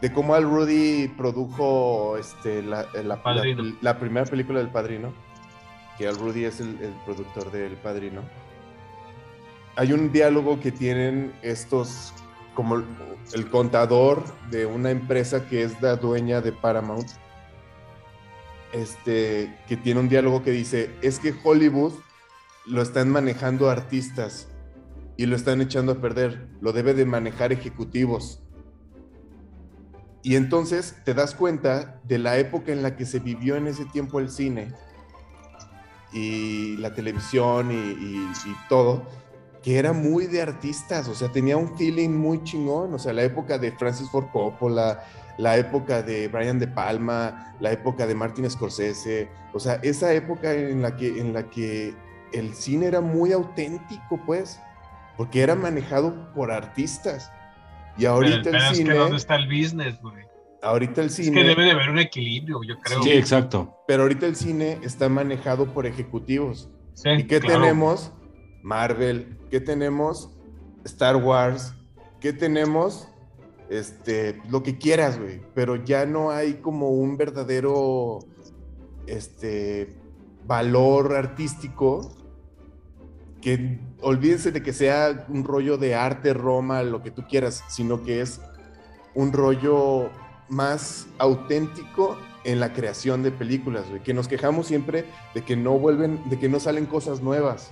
de cómo Al Rudy produjo este, la, la- la primera película del Padrino, que Al Rudy es el, el productor del Padrino. Hay un diálogo que tienen estos, como el, contador de una empresa que es la dueña de Paramount, este, que tiene un diálogo que dice, es que Hollywood lo están manejando artistas y lo están echando a perder, lo debe de manejar ejecutivos. Y entonces te das cuenta de la época en la que se vivió en ese tiempo el cine y la televisión y- y todo, que era muy de artistas, o sea, tenía un feeling muy chingón, o sea, la época de Francis Ford Coppola, la época de Brian De Palma, la época de Martin Scorsese, o sea, esa época en la que, en la que el cine era muy auténtico, pues, porque era manejado por artistas. Y Pero, ahorita pero el es cine, que ¿dónde está el business, güey? ahorita el Es cine, que debe de haber un equilibrio, yo creo. Sí, exacto. pero ahorita el cine está manejado por ejecutivos. Sí, ¿Y qué claro. tenemos? Marvel, ¿qué tenemos? Star Wars, ¿qué tenemos? este, lo que quieras, güey, pero ya no hay como un verdadero, este, valor artístico que olvídense de que sea un rollo de arte, Roma, lo que tú quieras, sino que es un rollo más auténtico en la creación de películas, güey, que nos quejamos siempre de que no vuelven, de que no salen cosas nuevas.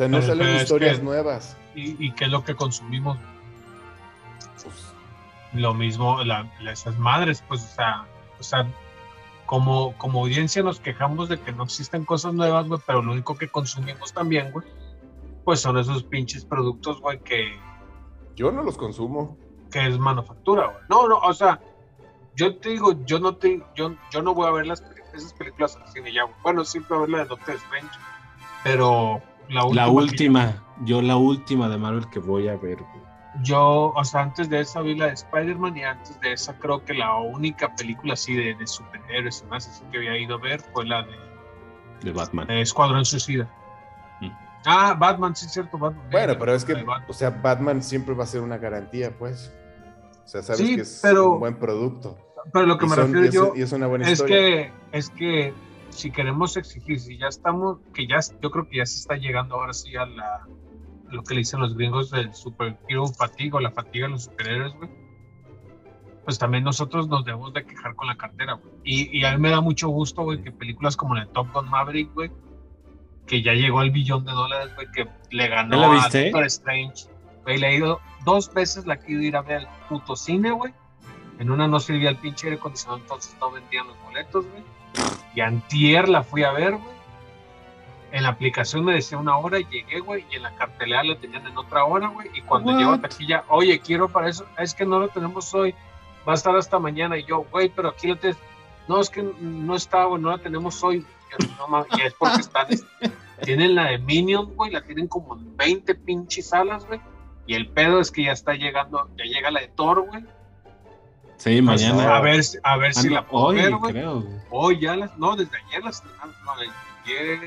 Sea, no Pero salen historias que- nuevas. ¿Y, y qué es lo que consumimos? Pues, Lo mismo, la, esas madres, pues, o sea, o sea como, como audiencia nos quejamos de que no existen cosas nuevas, güey, pero lo único que consumimos también, güey, pues son esos pinches productos, güey, que, yo no los consumo. que es manufactura, güey. No, no, o sea, yo te digo, yo no te, yo, yo no voy a ver las, esas películas al cine ya, güey. Bueno, sí voy a ver la de Doctor Strange, pero la última. La que última, yo la última de Marvel que voy a ver, güey. Yo, o sea, antes de esa vi la de Spider-Man y antes de esa creo que la única película así de, de superhéroes y más así que había ido a ver fue la de, de Batman. de Escuadrón Suicida. Mm. Ah, Batman, sí es cierto, Batman. Bueno, pero es que, o sea, Batman siempre va a ser una garantía, pues. O sea, sabes Sí, que es pero- un buen producto. Pero lo que Y me son- refiero y es, yo y es una buena es historia. que, es que si queremos exigir, si ya estamos, que ya, yo creo que ya se está llegando ahora sí a la, a lo que le dicen los gringos del superhero fatiga o la fatiga de los superhéroes, güey. Pues también nosotros nos debemos de quejar con la cartera, güey. Y, y a mí me da mucho gusto, güey, que películas como la de Top Gun Maverick, güey, que ya llegó al billón de dólares, güey, que le ganó ¿Ya la a viste? Doctor Strange. Güey, le he ido dos veces la quiero ir a ver al puto cine, güey. En una no servía el pinche aire acondicionado, entonces no vendían los boletos, güey. Y antier la fui a ver, güey. En la aplicación me decía una hora y llegué, güey, y en la cartelera la tenían en otra hora, güey. Y cuando llego a taquilla, oye, quiero para eso, es que no lo tenemos hoy, va a estar hasta mañana. Y yo, güey, pero aquí lo tienes. No, es que no está, güey, no la tenemos hoy. Y yo, no mames, y es porque están, tienen la de Minion, güey, la tienen como en 20 pinches salas, güey. Y el pedo es que ya está llegando, ya llega la de Thor, güey. Sí, Pues, mañana. a ver, si- a ver Ah, si la puedo hoy, ver, güey. creo. Hoy ya las, no, desde ayer las no, ayer,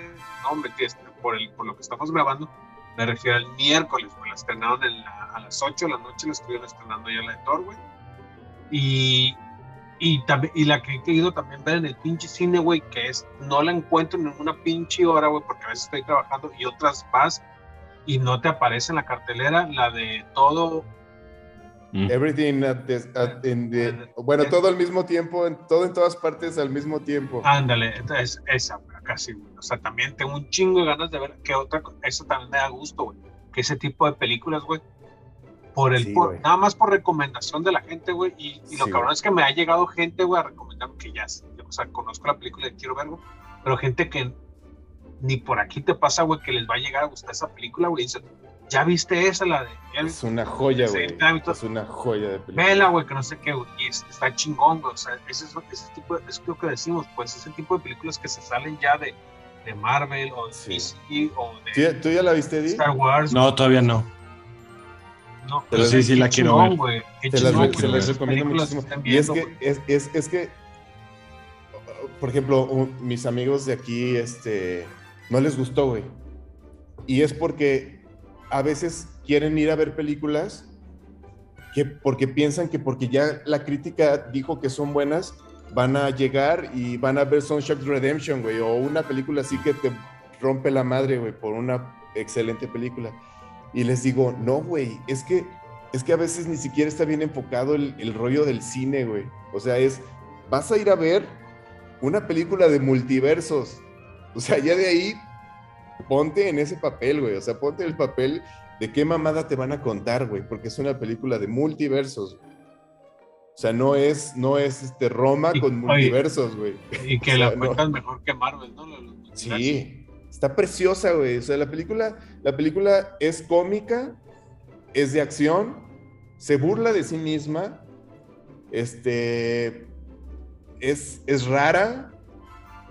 no, este, por, el, por lo que estamos grabando, me refiero al miércoles, güey, la estrenaron en la- a las 8 de la noche, la estuvieron estrenando ya la de Thor, güey. Y, y, también, y la que he querido también ver en el pinche cine, güey, que es, no la encuentro en una pinche hora, güey, porque a veces estoy trabajando y otras vas y no te aparece en la cartelera, la de todo, Mm. Everything at the- at- in the- bueno, todo al mismo tiempo, en, todo en todas partes al mismo tiempo. Ándale, entonces esa, casi, güey. O sea, también tengo un chingo de ganas de ver que otra, eso también me da gusto, güey. Que ese tipo de películas, güey, por el, Sí, por- güey. nada más por recomendación de la gente, güey. Y, y lo Sí, cabrón güey. es que me ha llegado gente, güey, a recomendarme que ya, o sea, conozco la película y quiero ver, güey. Pero gente que ni por aquí te pasa, güey, que les va a llegar a gustar esa película, güey. y Dicen, ¿ya viste esa, la de... ya Es una joya, güey. Es una joya de película. Vela, güey, que no sé qué, güey, y es- está chingón, güey. O sea, ese es, ese tipo es lo que decimos, pues, ese tipo de películas que se salen ya de, de Marvel o de Sí. DC o de ¿Tú ya, la viste, Eddie? Star Wars. No, todavía no. no, Pero sí, sí la quiero chingón, ver. Te las, chingón se las recomiendo muchísimo. Y es que, es, es, es que, por ejemplo, un- mis amigos de aquí, este, no les gustó, güey. Y es porque a veces quieren ir a ver películas que porque piensan que porque ya la crítica dijo que son buenas, van a llegar y van a ver Sunshine Redemption, güey, o una película así que te rompe la madre, güey, por una excelente película. Y les digo, no, güey, es que, es que a veces ni siquiera está bien enfocado el, el rollo del cine, güey. O sea, es, vas a ir a ver una película de multiversos. O sea, ya de ahí, ponte en ese papel, güey. O sea, ponte en el papel de qué mamada te van a contar, güey, porque es una película de multiversos. O sea, no es, no es este Roma Y- con multiversos, güey. Y que o sea, la no. cuentan mejor que Marvel, ¿no? Sí, está preciosa, güey. O sea, la película, la película es cómica, es de acción, se burla de sí misma, este, es, es rara.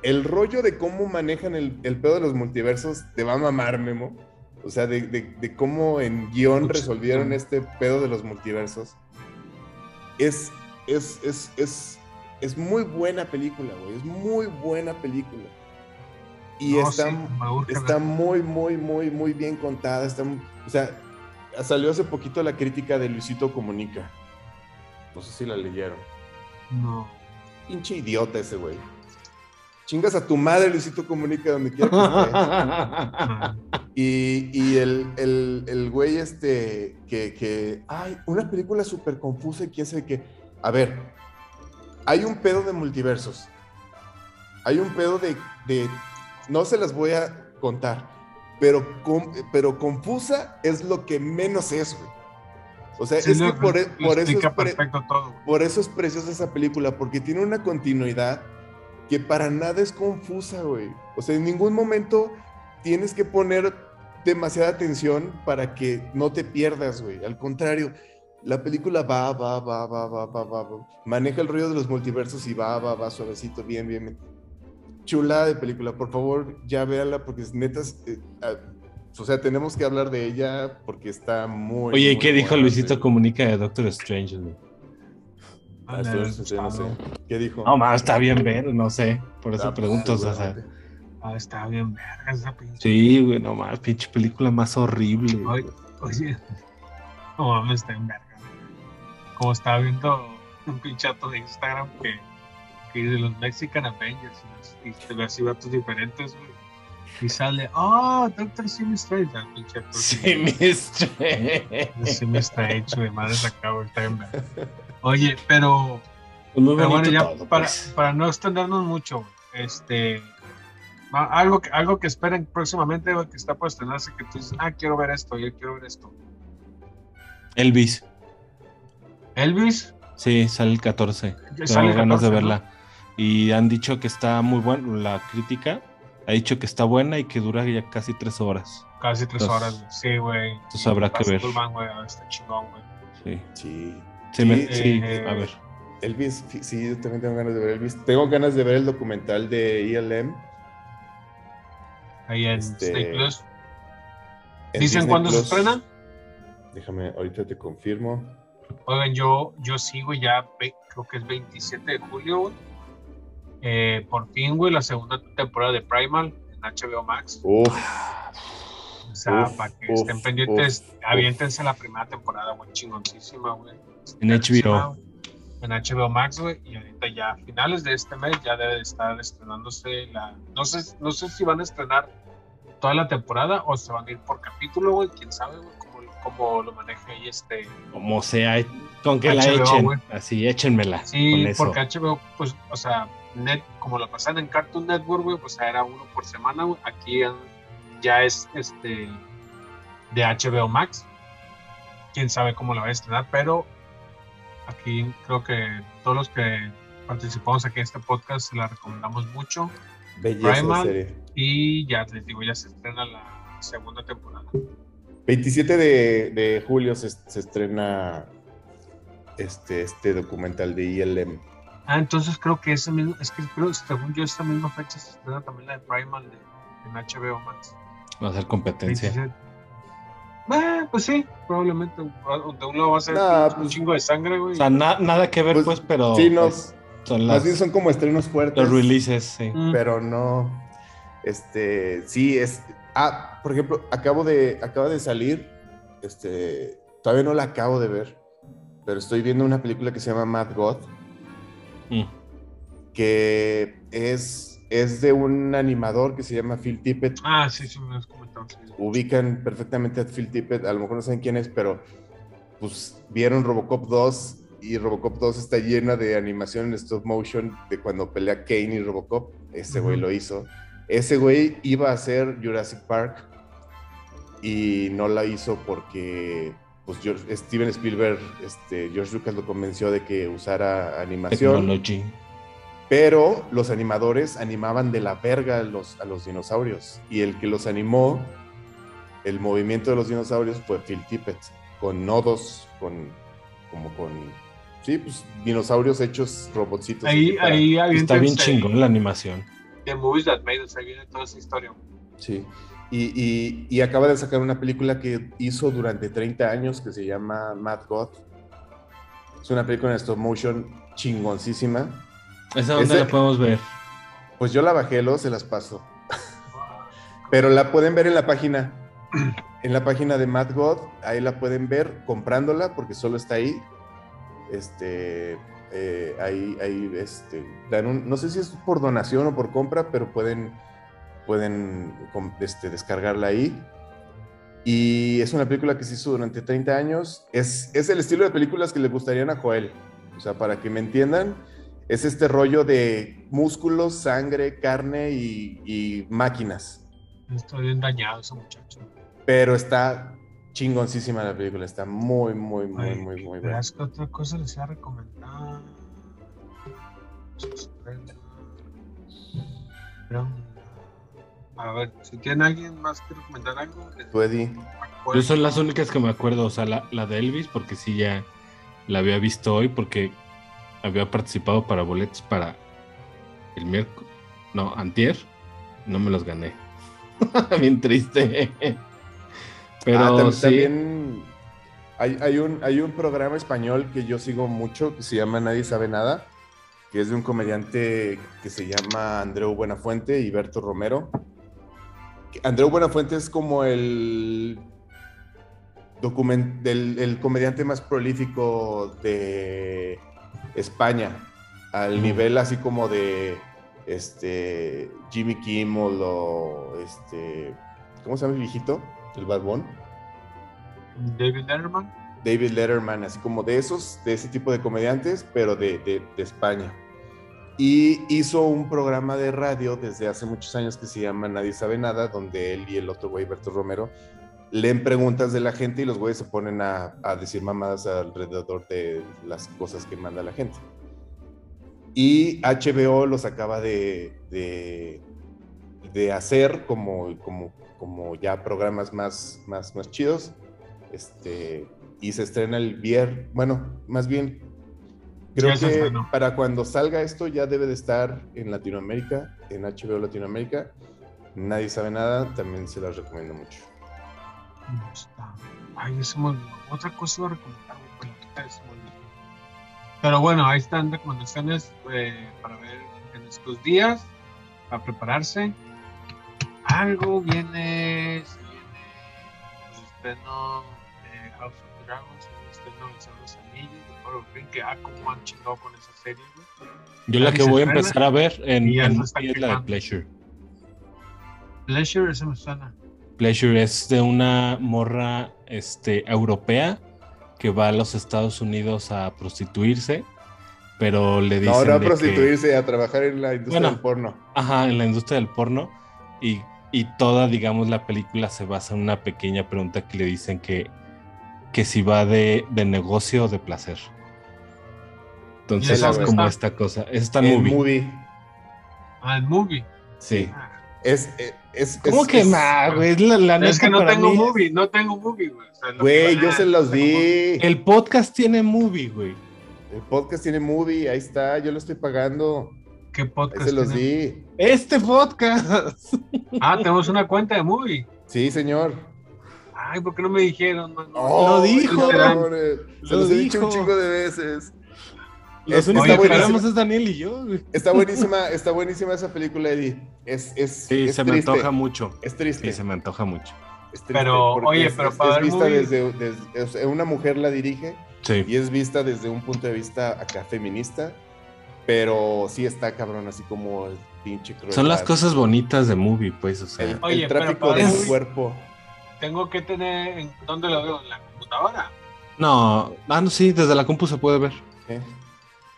El rollo de cómo manejan el, el pedo de los multiversos te va a mamar, Memo. O sea, de, de- de cómo en guion Mucho. resolvieron este pedo de los multiversos. Es, es, es, es, es muy buena película, güey. Es muy buena película. Y No, está, sí, está muy, muy, muy, muy bien contada. Está, o sea, salió hace poquito la crítica de Luisito Comunica. No sé si la leyeron. No. Pinche idiota ese güey. Chingas a tu madre, Luisito Comunica, donde quiera que estés. Y, y el, el, el güey este, que, que, ay, una película súper confusa y quién sabe qué. A ver, hay un pedo de multiversos. Hay un pedo de, de no se las voy a contar, pero, con- pero confusa es lo que menos es, güey. O sea, sí, es que por, e- lo por eso es pre- todo. por eso es preciosa esa película, porque tiene una continuidad que para nada es confusa, güey. O sea, en ningún momento tienes que poner demasiada atención para que no te pierdas, güey. Al contrario, la película va, va, va, va, va, va, va, va. Maneja el ruido de los multiversos y va, va, va, suavecito, bien, bien, bien. Chulada de película, por favor, ya véanla porque es netas. eh, ah, o sea, tenemos que hablar de ella porque está muy. Oye, ¿y muy qué dijo Luisito güey. Comunica de Doctor Strange? güey? Ah, no sé. ¿Qué dijo? No, más está bien ver, no sé. Por eso Ah, pregunto, o sea. seguramente. Ah, está bien verga esa pinche. Sí, güey, no más, pinche película más horrible. Oye, oye. No mames, está en verga. Como estaba viendo un pinchato de Instagram que, que dice los Mexican Avengers y, te ve así vatos diferentes, güey. Y sale, oh, Doctor Simi Strange. Ah, pinche Simi-. Simi Strange, güey, madre acá, güey, está en verga. Oye, pero, Pues muy pero bueno, ya todo, para, pues. para no extendernos mucho, este. Algo que, algo que esperen próximamente, que está por estrenarse, que tú dices, ah, quiero ver esto, yo quiero ver esto. Elvis, Elvis, sí, sale el 14. ya Tengo el ganas de 14, ¿no? verla. Y han dicho que está muy buena, la crítica ha dicho que está buena y que dura ya casi tres horas. Casi tres Entonces- horas, güey. Sí, güey. entonces habrá que ver. Ah, está chingón, güey. Sí, Sí. Sí, Sí, sí, eh, a ver. Elvis, sí, yo también tengo ganas de ver Elvis. Tengo ganas de ver el documental de ELM. Ahí en Este, Disney Plus. en ¿Dicen cuándo se estrena? Déjame, ahorita te confirmo. Oigan, yo, yo sigo ya, creo que es 27 de julio, güey. Eh, por fin, güey, la segunda temporada de Primal en HBO Max. Uf, O sea, Uf, para que uf, estén pendientes, uf, aviéntense la primera temporada, güey, chingoncísima, güey. En HBO. En HBO Max, güey, y ahorita ya a finales de este mes ya debe de estar estrenándose la... No sé, no sé si van a estrenar toda la temporada o se van a ir por capítulo, güey, quién sabe, güey, cómo, cómo lo maneja ahí este... Como sea, con que la echen. Así, échenmela. Sí, con eso. porque HBO, pues, o sea, net, como lo pasan en Cartoon Network, güey, pues era uno por semana, güey. Aquí ya es este de HBO Max. Quién sabe cómo lo va a estrenar, pero aquí creo que todos los que participamos aquí en este podcast se la recomendamos mucho. belleza Primal. serie. Y ya les digo, ya se estrena la segunda temporada. 27 de, de julio se, se estrena este, este documental de ELM. Ah, entonces creo que ese mismo, es que creo, según yo, esta misma fecha se estrena también la de Primal de, en HBO Max. Va a ser competencia. 27. Eh, pues sí, probablemente. Donde uno va a ser Nah, un pues- chingo de sangre, güey. O sea, na- nada que ver, Pues, pues, pero sí, no, pues, son Más las, bien son como estrenos fuertes. los releases, sí. Mm, pero no. Este, sí, es. Ah, por ejemplo, acabo de, acaba de salir. Este, todavía no la acabo de ver, pero estoy viendo una película que se llama Mad God, Mm. que es, es de un animador que se llama Phil Tippett. Ah, sí, sí, me comentado. Ubican perfectamente a Phil Tippett, a lo mejor no saben quién es, pero pues vieron Robocop 2 y Robocop 2 está llena de animación en stop motion de cuando pelea Kane y Robocop. Ese güey lo hizo. Ese güey iba a hacer Jurassic Park y no la hizo porque pues, George- Steven Spielberg, este, George Lucas lo convenció de que usara animación, Technology. Pero los animadores animaban de la verga a los, a los dinosaurios y el que los animó, el movimiento de los dinosaurios fue Phil Tippett, con nodos, con como con, sí, pues dinosaurios hechos robotcitos. Ahí, para- ahí Está bien chingón la animación. The Movies That Made Us, ahí viene toda esa historia. Sí. Y, y- y acaba de sacar una película que hizo durante 30 años que se llama Mad God. Es una película en stop motion chingoncísima. ¿Esa dónde Ese- la podemos ver? Pues yo la bajé, luego se las paso. Pero la pueden ver en la página. En la página de Mad God, ahí la pueden ver comprándola porque solo está ahí. este, eh, ahí, ahí este, dan un- no sé si es por donación o por compra, pero pueden, pueden este, descargarla ahí. Y es una película que se hizo durante 30 años. Es, es el estilo de películas que le gustarían a Joel. O sea, para que me entiendan, es este rollo de músculos, sangre, carne y, y máquinas. Estoy bien dañado ese muchacho. Pero está chingoncísima la película. Está muy, muy, muy, Ay, muy, muy buena. que otra cosa les iba a recomendar. Pero, A ver, si tiene alguien más que recomendar algo, acuerdo. Yo son las únicas que me acuerdo, o sea, la, la de Elvis, porque sí ya la había visto hoy, porque había participado para boletos para el miércoles, no, antier, no me los gané. Bien triste. Pero Ah, sí, también hay, hay un, hay un programa español que yo sigo mucho que se llama Nadie sabe nada, que es de un comediante que se llama Andreu Buenafuente y Berto Romero. Andreu Buenafuente es como el, document, del, el comediante más prolífico de España, al nivel así como de este Jimmy Kimmel o este ¿cómo se llama el viejito? El barbón. David Letterman. David Letterman, así como de esos, de ese tipo de comediantes, pero de, de- de España. Y hizo un programa de radio desde hace muchos años que se llama Nadie sabe nada, donde él y el otro güey, Berto Romero, leen preguntas de la gente y los güeyes se ponen a, a decir mamadas alrededor de las cosas que manda la gente. Y HBO los acaba de, de, de hacer como, como, como ya programas más, más, más chidos. Este, y se estrena el viernes, bueno, más bien, creo se que estrenó. para cuando salga esto ya debe de estar en Latinoamérica, en HBO Latinoamérica. Nadie sabe nada, también se las recomiendo mucho. ¿Dónde está? Ay, eso me olvidó. Otra cosa iba a recomendar, pero ahorita se me olvidó. Pero bueno, ahí están recomendaciones eh, para ver en estos días, para prepararse. Algo viene, se viene el estreno de House of Dragons, el estreno de los Anillos, de the Rings, que ah, como han chingado con esa serie, güey. yo la que se voy a empezar a ver en, ya en se es la de. Pleasure. Pleasure, esa me suena. Pleasure es de una morra este, europea que va a los Estados Unidos a prostituirse, pero le dicen No, no a de que- prostituirse, a trabajar en la industria Bueno. del porno. Ajá, en la industria del porno. Y, y toda, digamos, la película se basa en una pequeña pregunta que le dicen que, que si va de, de negocio o de placer. Entonces es como está? esta cosa. En El movie. movie. Ah, el movie. Sí. Ah, Es, es, es- ¿Cómo es- que es- más, güey? La, la es neta que no tengo mí es- movie, no tengo movie, güey. O sea, lo que Güey, a- yo se los di. El podcast tiene movie, güey. El podcast tiene movie, ahí está, yo lo estoy pagando. ¿Qué Ahí podcast se los tiene? di. Este podcast. Ah, tenemos una cuenta de movie. Sí, señor. Ay, ¿por qué no me dijeron? mano? Oh, dijo. cabrones. Se Lo los he dicho un dijo. chingo de veces. Los Es- únicos está que hablamos es Daniel y yo, güey. Está buenísima, está buenísima esa película, Eddie. Es, es, Sí, es se me antoja mucho. Es triste. Sí, se me antoja mucho. es triste, Pero, oye, pero es- para es vista movie- desde, desde- o sea, una mujer la dirige Sí. y es vista desde un punto de vista acá feminista, pero sí está cabrón, así como el pinche crueldad. Son las cosas bonitas de movie, pues, o sea. El, Oye, el pero tráfico para del movie- cuerpo. Tengo que tener. ¿en ¿Dónde lo veo? ¿En la computadora? No, ah, no, sí, desde la compu se puede ver. ¿eh?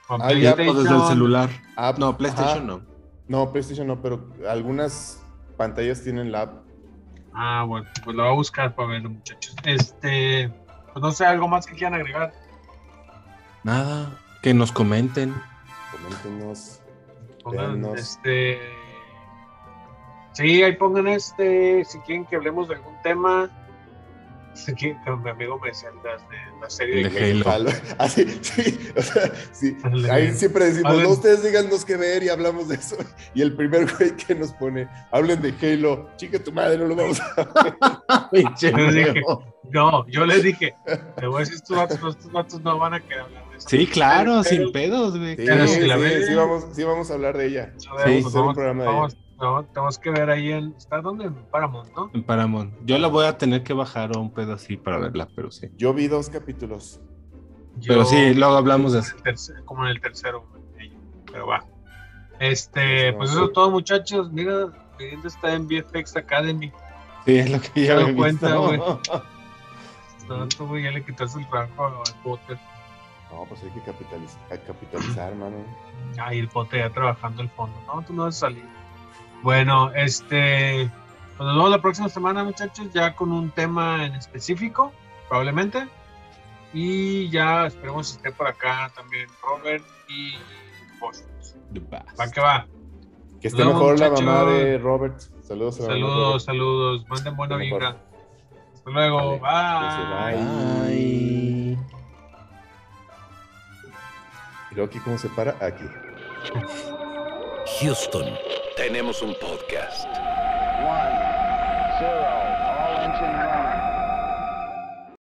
¿Con Ah, ya, O desde el celular. App, No, PlayStation ajá. no. No, PlayStation no, pero algunas pantallas tienen la app. Ah, bueno, pues lo voy a buscar para verlo, muchachos. Este. Pues no sé, algo más que quieran agregar. Nada. Que nos comenten. Coméntenos. Pongan este. Sí, ahí pongan este. Si quieren que hablemos de algún tema. Que mi amigo me decía las de la serie De de Halo. Halo. Así, sí, o sea, sí. Ahí siempre decimos, no, ustedes díganos qué ver y hablamos de eso. Y el primer güey que nos pone, hablen de Halo, chica tu madre, no lo vamos a Pinche Yo dije. No, yo les dije, te voy a decir, estos vatos, estos vatos no van a querer hablar de eso. Sí, claro, Pero- sin pedos, güey. Sí, si sí, sí, sí vamos, sí vamos a hablar de ella. A ver, Sí, pues hacer un vamos, programa de vamos, no, tenemos que ver ahí en. ¿Está dónde? En Paramount, ¿no? En Paramount. Yo la voy a tener que bajar a un pedo así para verla, pero sí. Yo vi dos capítulos. Pero sí, luego hablamos de eso. como en el tercero, güey, pero va. Este, pues eso es todo, muchachos. Mira, Mirindo está en VFX Academy. Sí, es lo que Me ya doy había cuenta, güey. Tanto, güey, ya le quitaste el trabajo al Potter. No, pues hay que capitalizar, capitalizar mano. Ay, el Potter ya trabajando el fondo. No, tú no vas a salir. Bueno, este, pues nos vemos la próxima semana, muchachos, ya con un tema en específico, probablemente. Y ya esperemos que esté por acá también Robert y Bosch. Va que va. Que esté mejor la mamá de Robert. Saludos a Saludos, Robert. saludos. Manden buena vibra. Hasta luego. Vale, Bye. Bye. Y luego aquí cómo se para, aquí. Houston, tenemos un podcast. One,